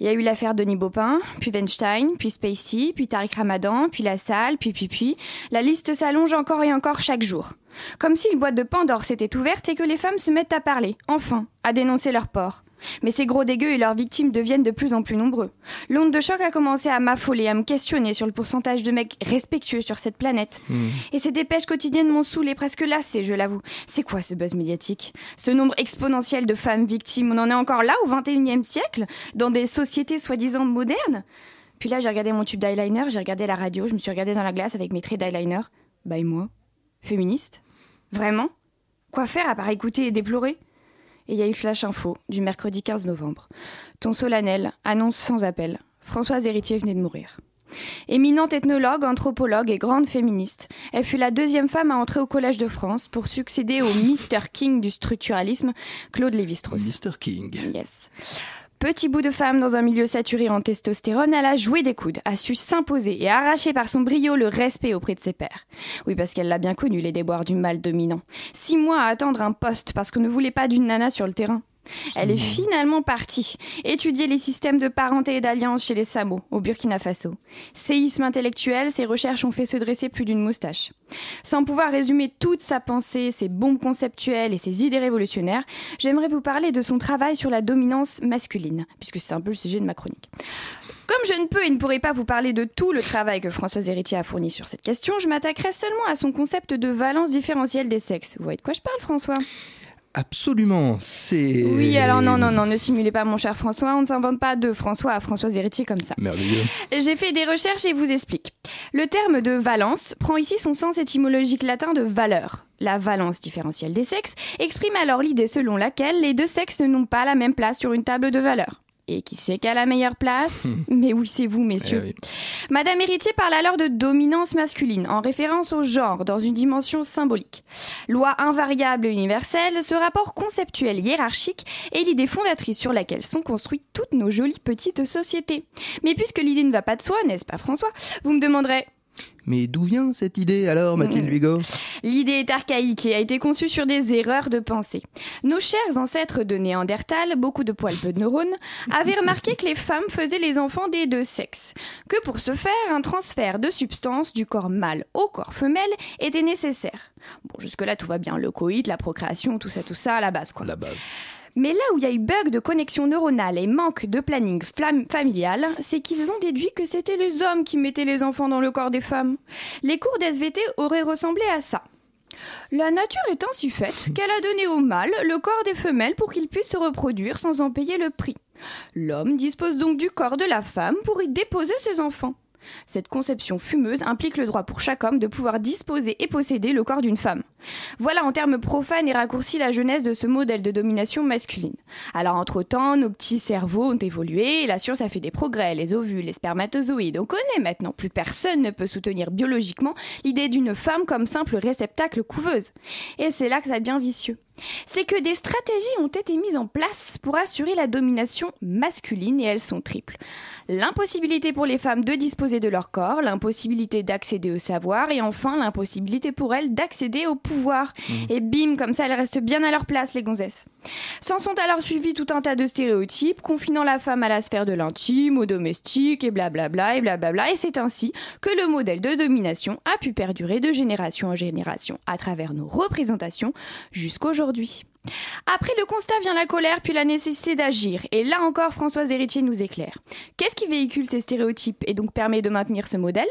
Il y a eu l'affaire Denis Baupin, puis Weinstein, puis Spacey, puis Tariq Ramadan, puis La Salle, puis puis puis. La liste s'allonge encore et encore chaque jour. Comme si une boîte de Pandore s'était ouverte et que les femmes se mettent à parler, enfin, à dénoncer leur porc. Mais ces gros dégueux et leurs victimes deviennent de plus en plus nombreux. L'onde de choc a commencé à m'affoler, à me questionner sur le pourcentage de mecs respectueux sur cette planète. Et ces dépêches quotidiennes m'ont saoulé, presque lassé, je l'avoue. C'est quoi ce buzz médiatique? Ce nombre exponentiel de femmes victimes, on en est encore là au 21e siècle? Dans des sociétés soi-disant modernes? Puis là, j'ai regardé mon tube d'eyeliner, j'ai regardé la radio, je me suis regardée dans la glace avec mes traits d'eyeliner. Bah et moi? Féministe? Vraiment? Quoi faire à part écouter et déplorer? Et il y a eu Flash Info du mercredi 15 novembre. Ton solennel annonce sans appel. Françoise Héritier venait de mourir. Éminente ethnologue, anthropologue et grande féministe, elle fut la deuxième femme à entrer au Collège de France pour succéder au Mr. King du structuralisme, Claude Lévi-Strauss. Mr. King. Yes. Petit bout de femme dans un milieu saturé en testostérone, elle a joué des coudes, a su s'imposer et arracher par son brio le respect auprès de ses pairs. Oui, parce qu'elle l'a bien connu, les déboires du mal dominant. Six mois à attendre un poste parce qu'on ne voulait pas d'une nana sur le terrain. Elle est finalement partie étudier les systèmes de parenté et d'alliance chez les Samo, au Burkina Faso. Séisme intellectuel, ses recherches ont fait se dresser plus d'une moustache. Sans pouvoir résumer toute sa pensée, ses bombes conceptuelles et ses idées révolutionnaires, j'aimerais vous parler de son travail sur la dominance masculine, puisque c'est un peu le sujet de ma chronique. Comme je ne peux et ne pourrai pas vous parler de tout le travail que Françoise Héritier a fourni sur cette question, je m'attaquerai seulement à son concept de valence différentielle des sexes. Vous voyez de quoi je parle, François? Absolument, c'est... Oui, alors non, non, non, ne simulez pas, mon cher François, on ne s'invente pas de François à Françoise Héritier comme ça. Merveilleux. J'ai fait des recherches et vous explique. Le terme de valence prend ici son sens étymologique latin de valeur. La valence différentielle des sexes exprime alors l'idée selon laquelle les deux sexes n'ont pas la même place sur une table de valeur. Et qui c'est qui a la meilleure place Mais oui, c'est vous, messieurs. Eh oui. Madame Héritier parle alors de dominance masculine, en référence au genre, dans une dimension symbolique. Loi invariable et universelle, ce rapport conceptuel hiérarchique est l'idée fondatrice sur laquelle sont construites toutes nos jolies petites sociétés. Mais puisque l'idée ne va pas de soi, n'est-ce pas François? Vous me demanderez, Mais d'où vient cette idée alors, Mathilde Hugo? L'idée est archaïque et a été conçue sur des erreurs de pensée. Nos chers ancêtres de Néandertal, beaucoup de poils peu de neurones, avaient remarqué que les femmes faisaient les enfants des deux sexes. Que pour ce faire, un transfert de substances du corps mâle au corps femelle était nécessaire. Bon, jusque-là tout va bien, le coït, la procréation, tout ça, tout ça, à la base quoi. La base. Mais là où il y a eu bug de connexion neuronale et manque de planning familial, c'est qu'ils ont déduit que c'était les hommes qui mettaient les enfants dans le corps des femmes. Les cours d'SVT auraient ressemblé à ça. La nature est ainsi faite qu'elle a donné au mâle le corps des femelles pour qu'il puisse se reproduire sans en payer le prix. L'homme dispose donc du corps de la femme pour y déposer ses enfants. Cette conception fumeuse implique le droit pour chaque homme de pouvoir disposer et posséder le corps d'une femme. Voilà en termes profanes et raccourcis la genèse de ce modèle de domination masculine. Alors entre-temps, nos petits cerveaux ont évolué, la science a fait des progrès, les ovules, les spermatozoïdes, on connaît maintenant, plus personne ne peut soutenir biologiquement l'idée d'une femme comme simple réceptacle couveuse. Et c'est là que ça devient vicieux. C'est que des stratégies ont été mises en place pour assurer la domination masculine et elles sont triples. L'impossibilité pour les femmes de disposer de leur corps, l'impossibilité d'accéder au savoir et enfin l'impossibilité pour elles d'accéder au pouvoir. Et bim, comme ça elles restent bien à leur place les gonzesses. S'en sont alors suivis tout un tas de stéréotypes, confinant la femme à la sphère de l'intime, au domestique et blablabla et blablabla et c'est ainsi que le modèle de domination a pu perdurer de génération en génération à travers nos représentations jusqu'aujourd'hui. Après le constat vient la colère puis la nécessité d'agir. Et là encore, Françoise Héritier nous éclaire. Qu'est-ce qui véhicule ces stéréotypes et donc permet de maintenir ce modèle?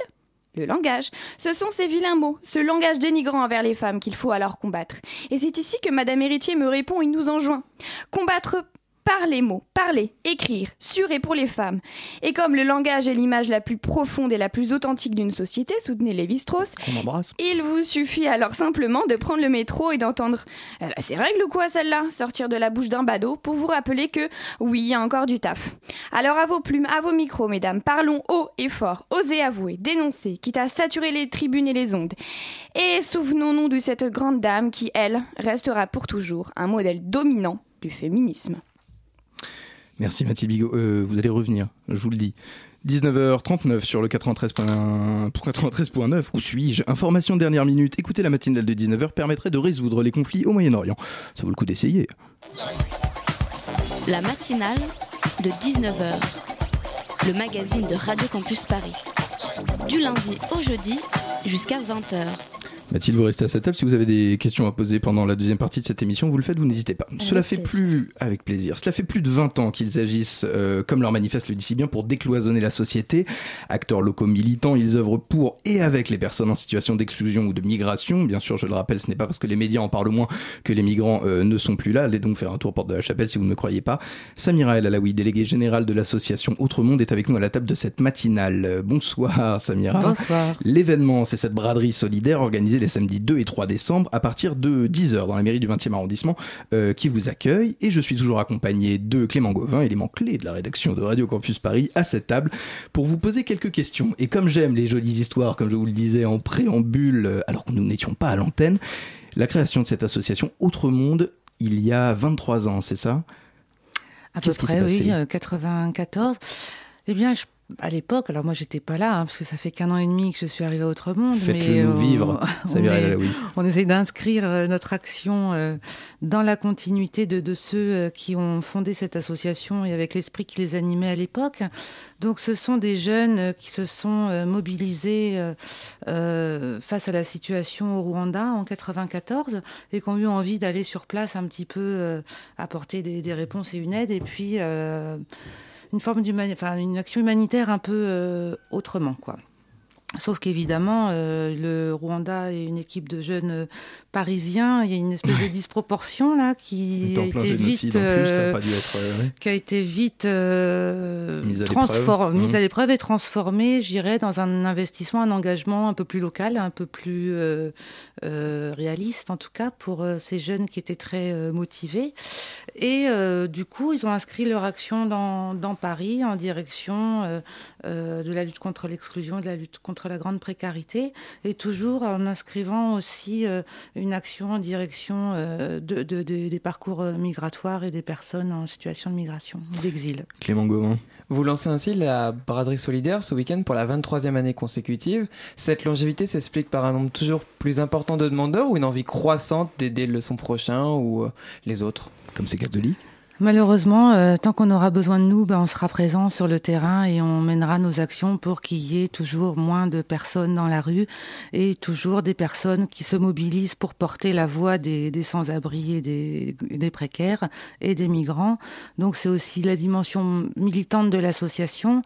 Le langage. Ce sont ces vilains mots, ce langage dénigrant envers les femmes qu'il faut alors combattre. Et c'est ici que Madame Héritier me répond et nous enjoint. Combattre par les mots, parler, écrire, sur et pour les femmes. Et comme le langage est l'image la plus profonde et la plus authentique d'une société, soutenez Lévi-Strauss, il vous suffit alors simplement de prendre le métro et d'entendre ses règles ou quoi celle-là sortir de la bouche d'un badaud pour vous rappeler que oui, il y a encore du taf. Alors à vos plumes, à vos micros, mesdames, parlons haut et fort, osez avouer, dénoncer, quitte à saturer les tribunes et les ondes. Et souvenons-nous de cette grande dame qui, elle, restera pour toujours un modèle dominant du féminisme. Merci Mathilde Bigot. Euh, vous allez revenir, je vous le dis. 19h39 sur le 93.1 93.9, où suis-je? Information dernière minute, écoutez la matinale de 19h permettrait de résoudre les conflits au Moyen-Orient. Ça vaut le coup d'essayer. La matinale de 19h, le magazine de Radio Campus Paris. Du lundi au jeudi jusqu'à 20h. Mathilde, vous restez à cette table. Si vous avez des questions à poser pendant la deuxième partie de cette émission, vous le faites, vous n'hésitez pas. Cela fait plus, avec plaisir, cela fait plus de 20 ans qu'ils agissent, euh, comme leur manifeste le dit si bien, pour décloisonner la société. Acteurs locaux militants, ils œuvrent pour et avec les personnes en situation d'exclusion ou de migration. Bien sûr, je le rappelle, ce n'est pas parce que les médias en parlent moins que les migrants euh, ne sont plus là. Allez donc faire un tour porte de la chapelle si vous ne me croyez pas. Samira El Alaoui, déléguée générale de l'association Autre Monde, est avec nous à la table de cette matinale. Bonsoir Samira. Bonsoir. L'événement, c'est cette braderie solidaire organisée les samedis 2 et 3 décembre à partir de 10h dans la mairie du 20e arrondissement euh, qui vous accueille. Et je suis toujours accompagné de Clément Gauvin, élément clé de la rédaction de Radio Campus Paris, à cette table pour vous poser quelques questions. Et comme j'aime les jolies histoires, comme je vous le disais en préambule, euh, alors que nous n'étions pas à l'antenne, la création de cette association Autre Monde, il y a 23 ans, c'est ça? À peu près, oui, passé? euh, 94. Eh bien, je- à l'époque, alors moi j'étais pas là, hein, parce que ça fait qu'un an et demi que je suis arrivée à Autre Monde. Faites-le nous on- vivre, on, El est- Alaoui. on essaye d'inscrire euh, notre action euh, dans la continuité de, de ceux euh, qui ont fondé cette association et avec l'esprit qui les animait à l'époque. Donc ce sont des jeunes euh, qui se sont euh, mobilisés euh, euh, face à la situation au Rwanda en 94 et qui ont eu envie d'aller sur place un petit peu euh, apporter des, des réponses et une aide et puis euh, une forme d'humani- enfin une action humanitaire un peu euh, autrement quoi. Sauf qu'évidemment, euh, le Rwanda est une équipe de jeunes euh, parisiens. Il y a une espèce de disproportion là qui Était a été vite, plus, euh, être... euh, qui a été vite euh, Mise à l'épreuve. mise à l'épreuve et transformée, je dirais, dans un investissement, un engagement un peu plus local, un peu plus euh, euh, réaliste, en tout cas, pour euh, ces jeunes qui étaient très euh, motivés. Et euh, du coup, ils ont inscrit leur action dans, dans Paris en direction euh, euh, de la lutte contre l'exclusion, de la lutte contre la grande précarité, et toujours en inscrivant aussi euh, une action en direction euh, de, de- de- des parcours euh, migratoires et des personnes en situation de migration, d'exil. Clément Gauvin. Vous lancez ainsi la braderie solidaire ce week-end pour la 23e année consécutive. Cette longévité s'explique par un nombre toujours plus important de demandeurs ou une envie croissante d'aider le son prochain ou les autres? Comme c'est catholique Malheureusement, euh, tant qu'on aura besoin de nous, ben, on sera présent sur le terrain et on mènera nos actions pour qu'il y ait toujours moins de personnes dans la rue et toujours des personnes qui se mobilisent pour porter la voix des, des sans-abri et des, des précaires et des migrants. Donc c'est aussi la dimension militante de l'association.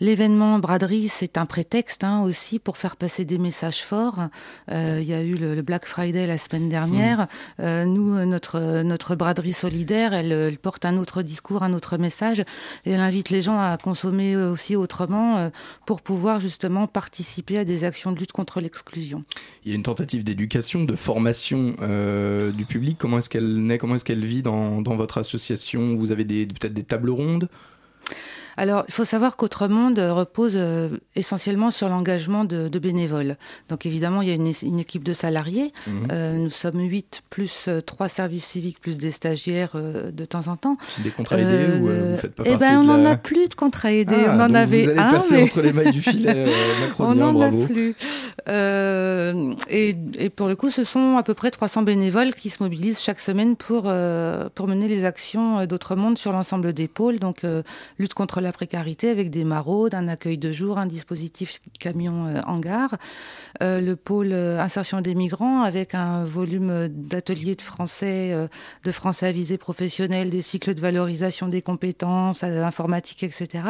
L'événement braderie, c'est un prétexte hein, aussi pour faire passer des messages forts. Euh, Il y a eu le, le Black Friday la semaine dernière. Euh, nous, euh, notre, notre braderie solidaire, elle, elle porte un autre discours, un autre message, et elle invite les gens à consommer euh, aussi autrement euh, pour pouvoir justement participer à des actions de lutte contre l'exclusion. Il y a une tentative d'éducation, de formation euh, du public. Comment est-ce qu'elle naît? Comment est-ce qu'elle vit dans, votre association? Vous avez peut-être des tables rondes? Alors, il faut savoir qu'Autre Monde euh, repose euh, essentiellement sur l'engagement de, de bénévoles. Donc, évidemment, il y a une, une équipe de salariés. Mhm. Euh, nous sommes huit, plus euh, trois services civiques, plus des stagiaires euh, de temps en temps. Des contrats aidés ou, vous faites pas Eh ben, de on n'en la- a plus de contrats aidés. Ah, on en avait vous allez un, passer mais- entre les mailles du filet, on n'en a plus. Et, et pour le coup, ce sont à peu près 300 bénévoles qui se mobilisent chaque semaine pour, pour mener les actions d'Autre Monde sur l'ensemble des pôles. Donc, lutte contre la précarité avec des maraudes, un accueil de jour, un dispositif camion euh, en gare. Euh, le pôle euh, insertion des migrants avec un volume d'ateliers de français, de français à visée professionnelle, des cycles de valorisation des compétences, informatique, etc.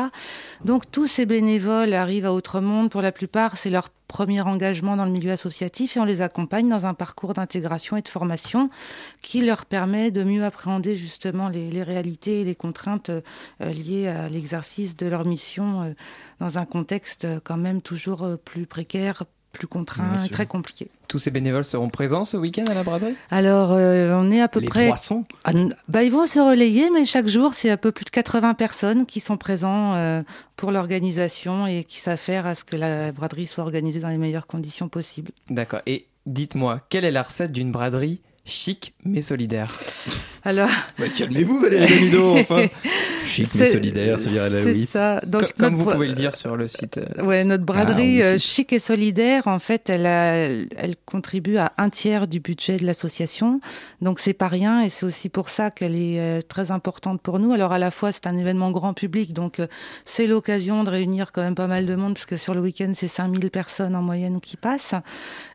Donc tous ces bénévoles arrivent à Autre Monde. Pour la plupart, c'est leur premier engagement dans le milieu associatif et on les accompagne dans un parcours d'intégration et de formation qui leur permet de mieux appréhender justement les, les réalités et les contraintes euh, liées à l'exercice de leur mission euh, dans un contexte euh, quand même toujours plus précaire, plus contraint, et très compliqué. Tous ces bénévoles seront présents ce week-end à la braderie Alors, euh, on est à peu Les près. 300 Ah, bah, Ils vont se relayer, mais chaque jour, c'est un peu plus de 80 personnes qui sont présents euh, pour l'organisation et qui s'affairent à ce que la braderie soit organisée dans les meilleures conditions possibles. D'accord. Et dites-moi, quelle est la recette d'une braderie chic mais solidaire Alors. Bah, Calmez-vous, Valérie Damido, enfin. Chic mais C'est- solidaire, la C'est oui. ça. Donc, Co- Comme vous pouvez le dire sur le site. euh, Ouais, notre braderie Ah, euh, chic et solidaire, en fait, elle, a- elle contribue à un tiers du budget de l'association. Donc c'est pas rien et c'est aussi pour ça qu'elle est euh, très importante pour nous. Alors à la fois c'est un événement grand public, donc euh, c'est l'occasion de réunir quand même pas mal de monde puisque sur le week-end c'est 5000 personnes en moyenne qui passent.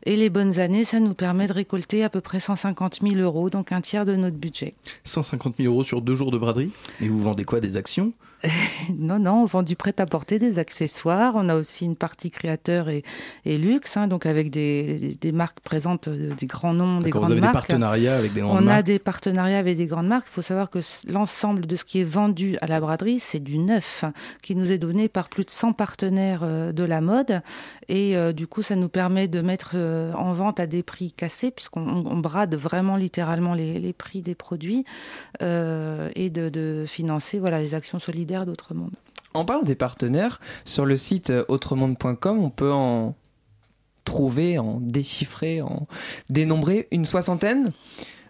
Et les bonnes années, ça nous permet de récolter à peu près 150 000 euros, donc un tiers de notre budget. 150 000 euros sur deux jours de braderie Mais vous vendez quoi Des actions? Non, non, on vend du prêt-à-porter, des accessoires. On a aussi une partie créateur et, et luxe, hein, donc avec des, des marques présentes, euh, des grands noms, des grandes vous avez des marques. partenariats avec des grandes On a des partenariats avec des grandes marques. Il faut savoir que l'ensemble de ce qui est vendu à la braderie, c'est du neuf hein, qui nous est donné par plus de 100 partenaires euh, de la mode. Et euh, du coup, ça nous permet de mettre euh, en vente à des prix cassés, puisqu'on on- on brade vraiment littéralement les, les prix des produits et de, de financer voilà, les actions solidaires d'autres mondes. En parlant des partenaires, sur le site euh, autremonde.com, on peut en trouver, en déchiffrer, en dénombrer une soixantaine.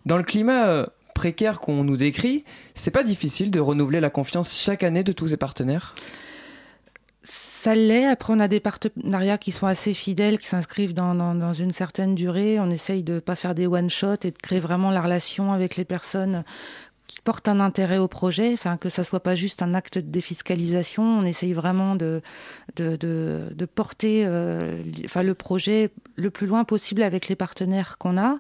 Dans le climat euh, précaire qu'on nous décrit, c'est pas difficile de renouveler la confiance chaque année de tous ces partenaires? Ça l'est. Après, on a des partenariats qui sont assez fidèles, qui s'inscrivent dans, dans, dans une certaine durée. On essaye de pas faire des one-shots et de créer vraiment la relation avec les personnes portent un intérêt au projet, enfin que ça soit pas juste un acte de défiscalisation. On essaye vraiment de de, de, porter euh, enfin le projet le plus loin possible avec les partenaires qu'on a.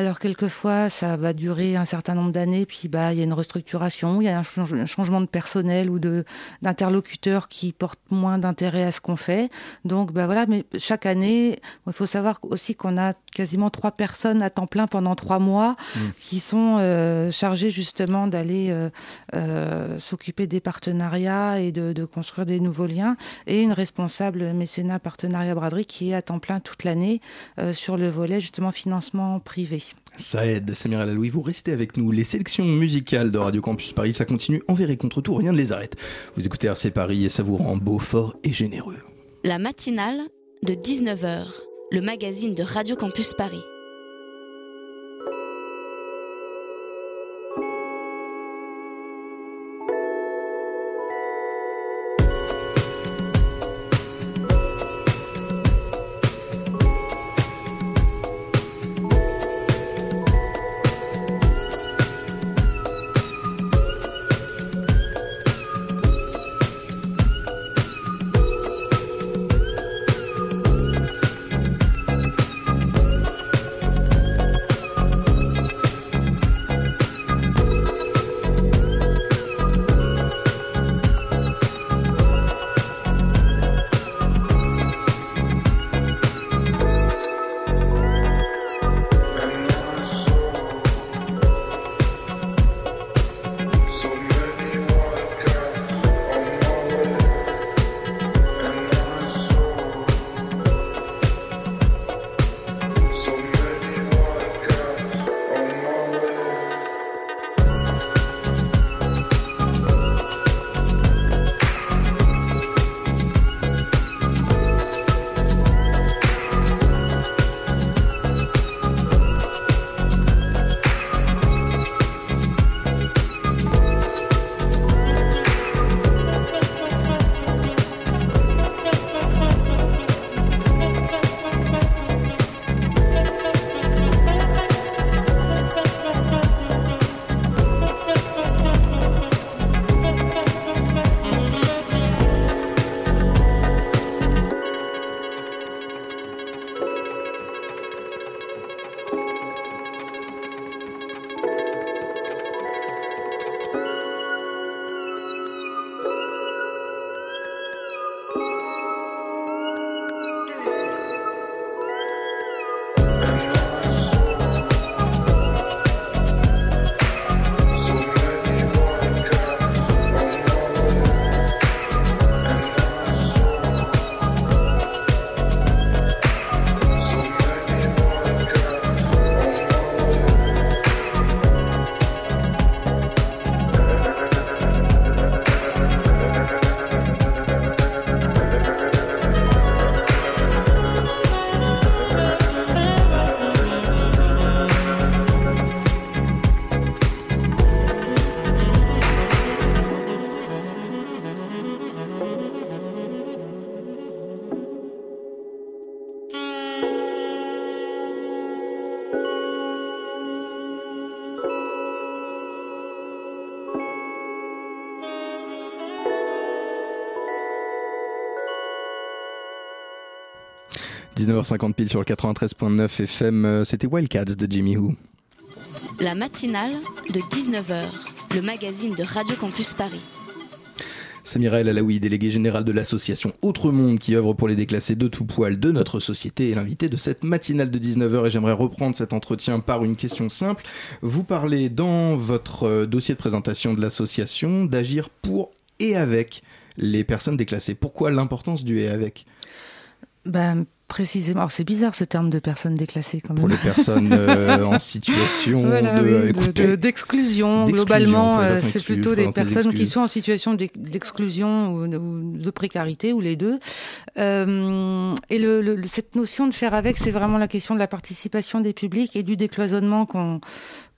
Alors quelquefois ça va durer un certain nombre d'années, puis bah il y a une restructuration, il y a un, change- un changement de personnel ou de d'interlocuteurs qui portent moins d'intérêt à ce qu'on fait. Donc bah voilà, mais chaque année, il faut savoir aussi qu'on a quasiment trois personnes à temps plein pendant trois mois qui sont euh, chargées justement d'aller euh, euh, s'occuper des partenariats et de, de construire des nouveaux liens, et une responsable mécénat partenariat braderie qui est à temps plein toute l'année sur le volet justement financement privé. Ça aide, Samira Laloui, vous restez avec nous. Les sélections musicales de Radio Campus Paris, ça continue envers et contre tout, rien ne les arrête. Vous écoutez RC Paris et ça vous rend beau, fort et généreux. La matinale de 19h, le magazine de Radio Campus Paris. 19h50 pile sur le 93.9 FM, euh, c'était Wildcats de Jimmy Who. La matinale de 19h, le magazine de Radio Campus Paris. Samira El Alaoui, déléguée générale de l'association Autre Monde qui œuvre pour les déclassés de tout poil de notre société, est l'invité de cette matinale de 19h et j'aimerais reprendre cet entretien par une question simple. Vous parlez dans votre euh, dossier de présentation de l'association d'agir pour et avec les personnes déclassées. Pourquoi l'importance du et avec? Ben, précisément. Alors, c'est bizarre ce terme de personnes déclassées quand même. Pour les personnes euh, en situation Voilà, de, oui, de- écoutez, de- d'exclusion. Globalement, euh, c'est plutôt des personnes qui sont en situation d'ex- d'exclusion ou, ou de précarité, ou les deux. Euh, et le, le- cette notion de faire avec, c'est vraiment la question de la participation des publics et du décloisonnement qu'on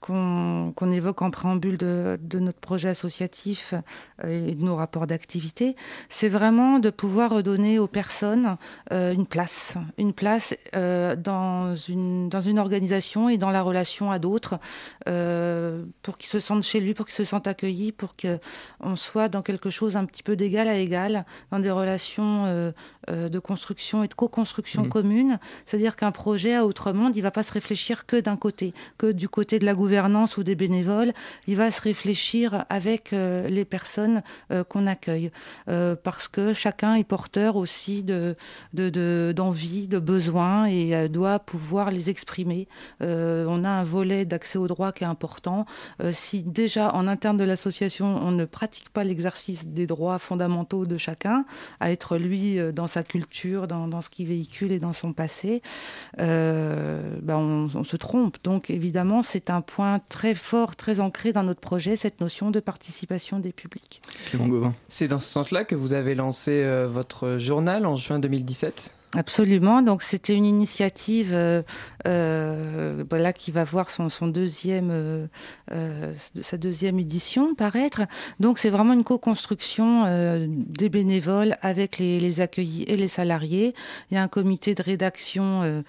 qu'on évoque en préambule de, de notre projet associatif euh, et de nos rapports d'activité, c'est vraiment de pouvoir redonner aux personnes euh, une place, une place euh, dans, une, dans une organisation et dans la relation à d'autres, euh, pour qu'ils se sentent chez lui, pour qu'ils se sentent accueillis, pour qu'on soit dans quelque chose un petit peu d'égal à égal, dans des relations de construction et de co-construction Mhm. commune. C'est-à-dire qu'un projet à autre monde, il va pas se réfléchir que d'un côté, que du côté de la gouvernance ou des bénévoles. Il va se réfléchir avec euh, les personnes euh, qu'on accueille, Euh, parce que chacun est porteur aussi de de- de- d'envie, de, besoins et doit pouvoir les exprimer. On a un volet d'accès au droit qui est important. Si déjà en interne de l'association on ne pratique pas l'exercice des droits fondamentaux de chacun, à être lui dans sa culture, dans, dans ce qu'il véhicule et dans son passé, ben, on, on se trompe. Donc évidemment, c'est un point très fort, très ancré dans notre projet, cette notion de participation des publics. Clément Gauvin. C'est dans ce sens-là que vous avez lancé euh, votre journal en juin 2017 Absolument. Donc c'était une initiative euh, euh, voilà, qui va voir son, son deuxième, euh, euh, sa deuxième édition paraître. Donc c'est vraiment une co-construction euh, des bénévoles avec les, les accueillis et les salariés. Il y a un comité de rédaction.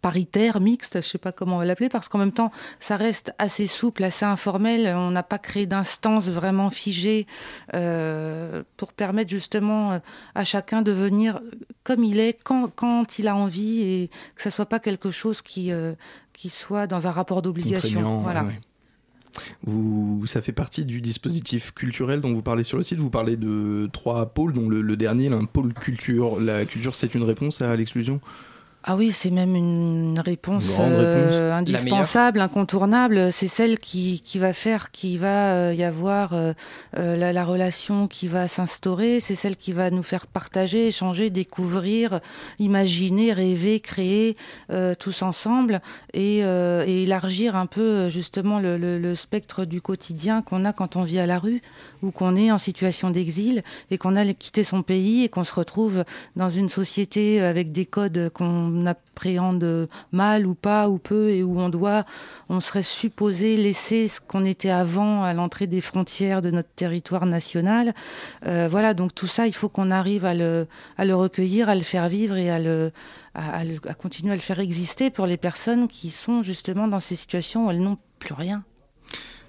Paritaire, mixte, je sais pas comment on va l'appeler, parce qu'en même temps, ça reste assez souple, assez informel. On n'a pas créé d'instance vraiment figée euh, pour permettre justement euh, à chacun de venir comme il est, quand, quand il a envie, et que ça soit pas quelque chose qui, euh, qui soit dans un rapport d'obligation. Voilà. ouais. Vous, ça fait partie du dispositif culturel dont vous parlez sur le site. Vous parlez de trois pôles, dont le, le dernier, là, un pôle culture. La culture, c'est une réponse à l'exclusion? Ah oui, c'est même une réponse, euh, réponse. indispensable, incontournable. C'est celle qui, qui va faire qu'il va euh, y avoir euh, la, la relation qui va s'instaurer. C'est celle qui va nous faire partager, échanger, découvrir, imaginer, rêver, créer euh, tous ensemble et, euh, et élargir un peu justement le, le- le spectre du quotidien qu'on a quand on vit à la rue ou qu'on est en situation d'exil et qu'on a quitté son pays et qu'on se retrouve dans une société avec des codes qu'on appréhende mal ou pas ou peu et où on doit, on serait supposé laisser ce qu'on était avant à l'entrée des frontières de notre territoire national. Euh, voilà, donc tout ça, il faut qu'on arrive à le, à le recueillir, à le faire vivre et à le, à, le- à continuer à le faire exister pour les personnes qui sont justement dans ces situations où elles n'ont plus rien.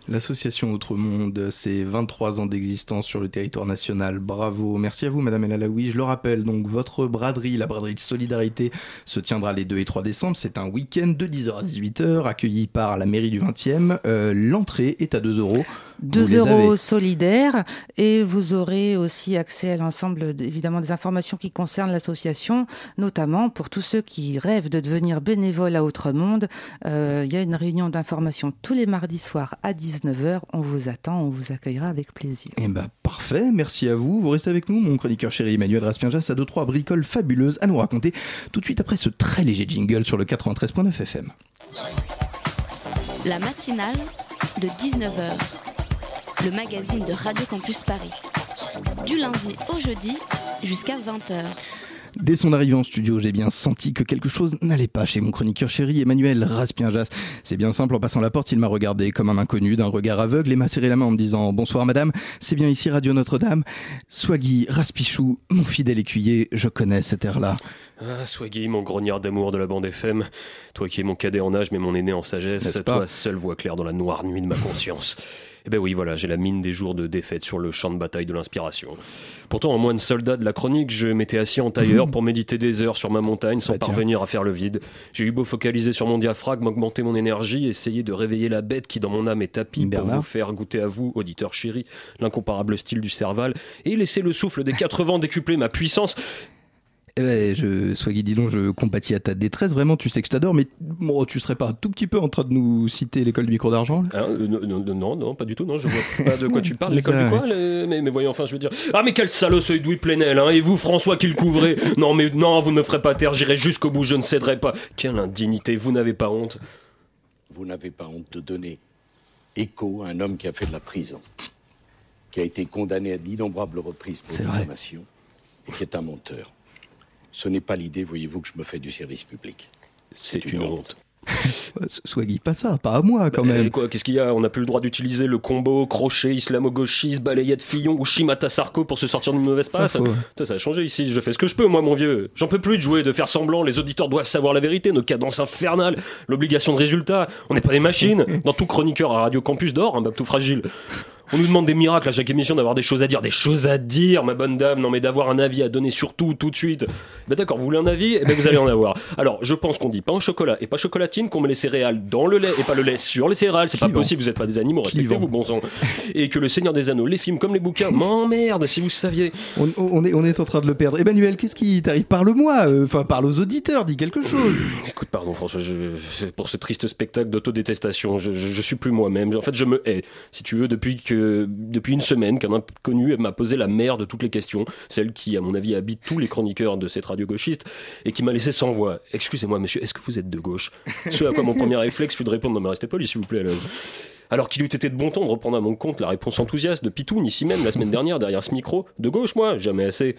L'association Autre Monde, c'est 23 ans d'existence sur le territoire national. Bravo. Merci à vous, Madame El Alaoui. Je le rappelle, donc, votre braderie, la braderie de solidarité, se tiendra les 2 et 3 décembre. C'est un week-end de 10h à 18h, accueilli par la mairie du 20e. Euh, L'entrée est à 2 euros. 2 Vous les euros solidaires et vous aurez aussi accès à l'ensemble évidemment des informations qui concernent l'association, notamment pour tous ceux qui rêvent de devenir bénévoles à Autre Monde. Euh, Il y a une réunion d'information tous les mardis soirs à 19h. On vous attend, on vous accueillera avec plaisir. Eh ben, parfait. Merci à vous. Vous restez avec nous. Mon chroniqueur chéri Emmanuel Raspienjas a deux, trois bricoles fabuleuses à nous raconter tout de suite après ce très léger jingle sur le 93.9 FM. La matinale de 19h, le magazine de Radio Campus Paris. Du lundi au jeudi jusqu'à 20h. Dès son arrivée en studio, j'ai bien senti que quelque chose n'allait pas chez mon chroniqueur chéri Emmanuel Raspienjas. C'est bien simple, en passant la porte, il m'a regardé comme un inconnu d'un regard aveugle et m'a serré la main en me disant Bonsoir madame, c'est bien ici Radio Notre-Dame. Swaggy Raspichou, mon fidèle écuyer, je connais cet air-là. Ah, Swaggy, mon grognard d'amour de la bande FM. Toi qui es mon cadet en âge mais mon aîné en sagesse, toi seul voix claire dans la noire nuit de ma conscience. Eh ben oui, voilà, j'ai la mine des jours de défaite sur le champ de bataille de l'inspiration. Pourtant, en moins de soldats de la chronique, je m'étais assis en tailleur pour méditer des heures sur ma montagne sans Bah, parvenir à faire le vide. J'ai eu beau focaliser sur mon diaphragme, augmenter mon énergie, essayer de réveiller la bête qui dans mon âme est tapie pour vous faire goûter à vous, auditeurs chéris, l'incomparable style du Serval, et laisser le souffle des quatre vents décupler ma puissance. Eh ben, je, Swaggy, dis donc, je compatis à ta détresse. Vraiment, tu sais que je t'adore, mais bon, tu serais pas un tout petit peu en train de nous citer l'école du micro d'argent là? Hein, euh, non, non, pas du tout, non, je vois pas de quoi tu parles. L'école du quoi mais, mais voyons, enfin, je veux dire. Ah, mais quel salaud ce Edoui Plenel, hein, et vous, François, qui le couvrez Non, mais non, vous ne me ferez pas taire, j'irai jusqu'au bout, je ne céderai pas. Quelle indignité, vous n'avez pas honte. Vous n'avez pas honte de donner écho à un homme qui a fait de la prison, qui a été condamné à d'innombrables reprises pour diffamation et qui est un menteur. Ce n'est pas l'idée, voyez-vous, que je me fais du service public. C'est une honte. Ouais, Swaggy, pas ça, pas à moi quand Eh, même. quoi, qu'est-ce qu'il y a? On n'a plus le droit d'utiliser le combo crochet islamo-gauchiste, balayette Fillon ou Shimata Sarko pour se sortir d'une mauvaise passe. Ça a changé ici, je fais ce que je peux, moi, mon vieux. J'en peux plus de jouer, de faire semblant. Les auditeurs doivent savoir la vérité, nos cadences infernales, l'obligation de résultat. On n'est pas des machines. Dans tout chroniqueur à Radio Campus d'or, un tout fragile. On nous demande des miracles à chaque émission d'avoir des choses à dire, des choses à dire, ma bonne dame. Non, mais d'avoir un avis à donner sur tout, tout de suite. Ben d'accord, vous voulez un avis? Eh ben vous allez en avoir. Alors, je pense qu'on dit pain au chocolat et pas chocolatine, qu'on met les céréales dans le lait et pas le lait sur les céréales. C'est pas possible, vous êtes pas des animaux, respectez-vous, bon sang. Et que le Seigneur des Anneaux, les films comme les bouquins, m'emmerde si vous saviez. On, on est, on est en train de le perdre. Emmanuel, qu'est-ce qui t'arrive? Parle-moi, euh, enfin parle aux auditeurs, dis quelque chose. Écoute, pardon François, je- pour ce triste spectacle d'autodétestation, je, je, je suis plus moi-même. En fait, je me hais, si tu veux, depuis que depuis une semaine qu'un inconnu m'a posé la mère de toutes les questions, celle qui, à mon avis, habite tous les chroniqueurs de cette radio gauchiste et qui m'a laissé sans voix. Excusez-moi, monsieur, est-ce que vous êtes de gauche? Ce à quoi mon premier réflexe fut de répondre non mais restez poli, s'il vous plaît. Alors qu'il eût été de bon ton de reprendre à mon compte la réponse enthousiaste de Pitoun ici même la semaine dernière derrière ce micro. De gauche, moi, jamais assez.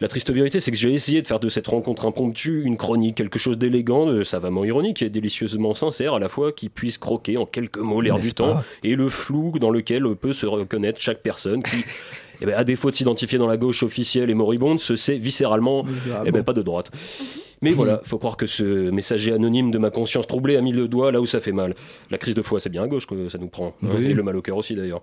La triste vérité, c'est que j'ai essayé de faire de cette rencontre impromptue une chronique, quelque chose d'élégant, de savamment ironique et délicieusement sincère à la fois, qui puisse croquer en quelques mots l'air du temps et le flou dans lequel peut se reconnaître chaque personne qui. eh ben, à défaut de s'identifier dans la gauche officielle et moribonde, se sait viscéralement, eh ben, pas de droite. Mais voilà, faut croire que ce messager anonyme de ma conscience troublée a mis le doigt là où ça fait mal. La crise de foi, c'est bien à gauche que ça nous prend. hein, Oui. Et le mal au cœur aussi d'ailleurs.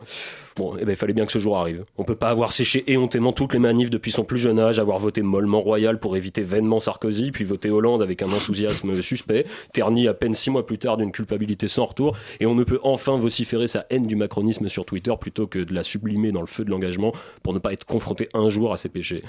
Bon, eh ben, il fallait bien que ce jour arrive. On peut pas avoir séché éhontément toutes les manifs depuis son plus jeune âge, avoir voté mollement royal pour éviter vainement Sarkozy, puis voter Hollande avec un enthousiasme suspect, terni à peine six mois plus tard d'une culpabilité sans retour, et on ne peut enfin vociférer sa haine du macronisme sur Twitter plutôt que de la sublimer dans le feu de l'engagement pour ne pas être confronté un jour à ses péchés.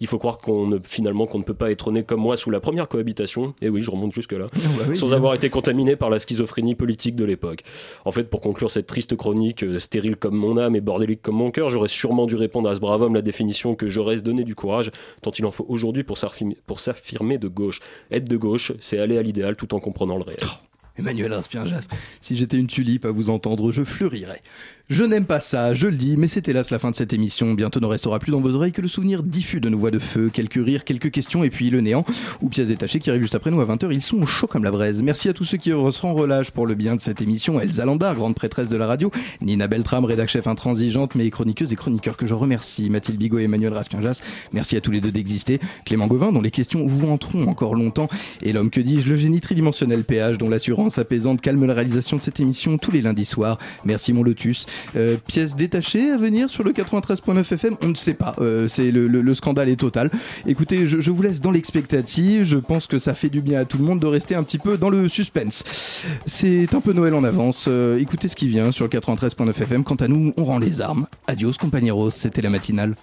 Il faut croire qu'on ne, finalement qu'on ne peut pas être né comme moi sous la première cohabitation, et oui, je remonte jusque là, bah oui, sans bien. avoir été contaminé par la schizophrénie politique de l'époque. En fait, pour conclure cette triste chronique, euh, stérile comme mon âme et bordélique comme mon cœur, j'aurais sûrement dû répondre à ce brave homme la définition que j'aurais donné du courage, tant il en faut aujourd'hui pour s'affirmer- pour s'affirmer de gauche. Être de gauche, c'est aller à l'idéal tout en comprenant le réel. Emmanuel Raspienjas, si j'étais une tulipe à vous entendre, je fleurirais. Je n'aime pas ça, je le dis, mais c'est hélas la fin de cette émission. Bientôt ne restera plus dans vos oreilles que le souvenir diffus de nos voix de feu, quelques rires, quelques questions et puis le néant, ou pièces détachées qui arrivent juste après nous à 20h. Ils sont au chaud comme la braise. Merci à tous ceux qui seront relâche pour le bien de cette émission. Elsa Landard, grande prêtresse de la radio, Nina Beltram, rédac chef intransigeante, mais chroniqueuse et chroniqueurs que je remercie, Mathilde Bigot et Emmanuel Raspienjas. Merci à tous les deux d'exister. Clément Gauvin, dont les questions vous hanteront encore longtemps, et l'homme que dis-je, le génie tridimensionnel PH, dont l'assurance apaisante calme la réalisation de cette émission tous les lundis soirs. Merci mon Lotus. Euh, pièce détachée à venir sur le 93.9 FM On ne sait pas. Euh, c'est le, le- le scandale est total. Écoutez, je, vous laisse dans l'expectative. Je pense que ça fait du bien à tout le monde de rester un petit peu dans le suspense. C'est un peu Noël en avance. Euh, écoutez ce qui vient sur le 93.9 FM. Quant à nous, on rend les armes. Adios, compañeros. C'était la matinale.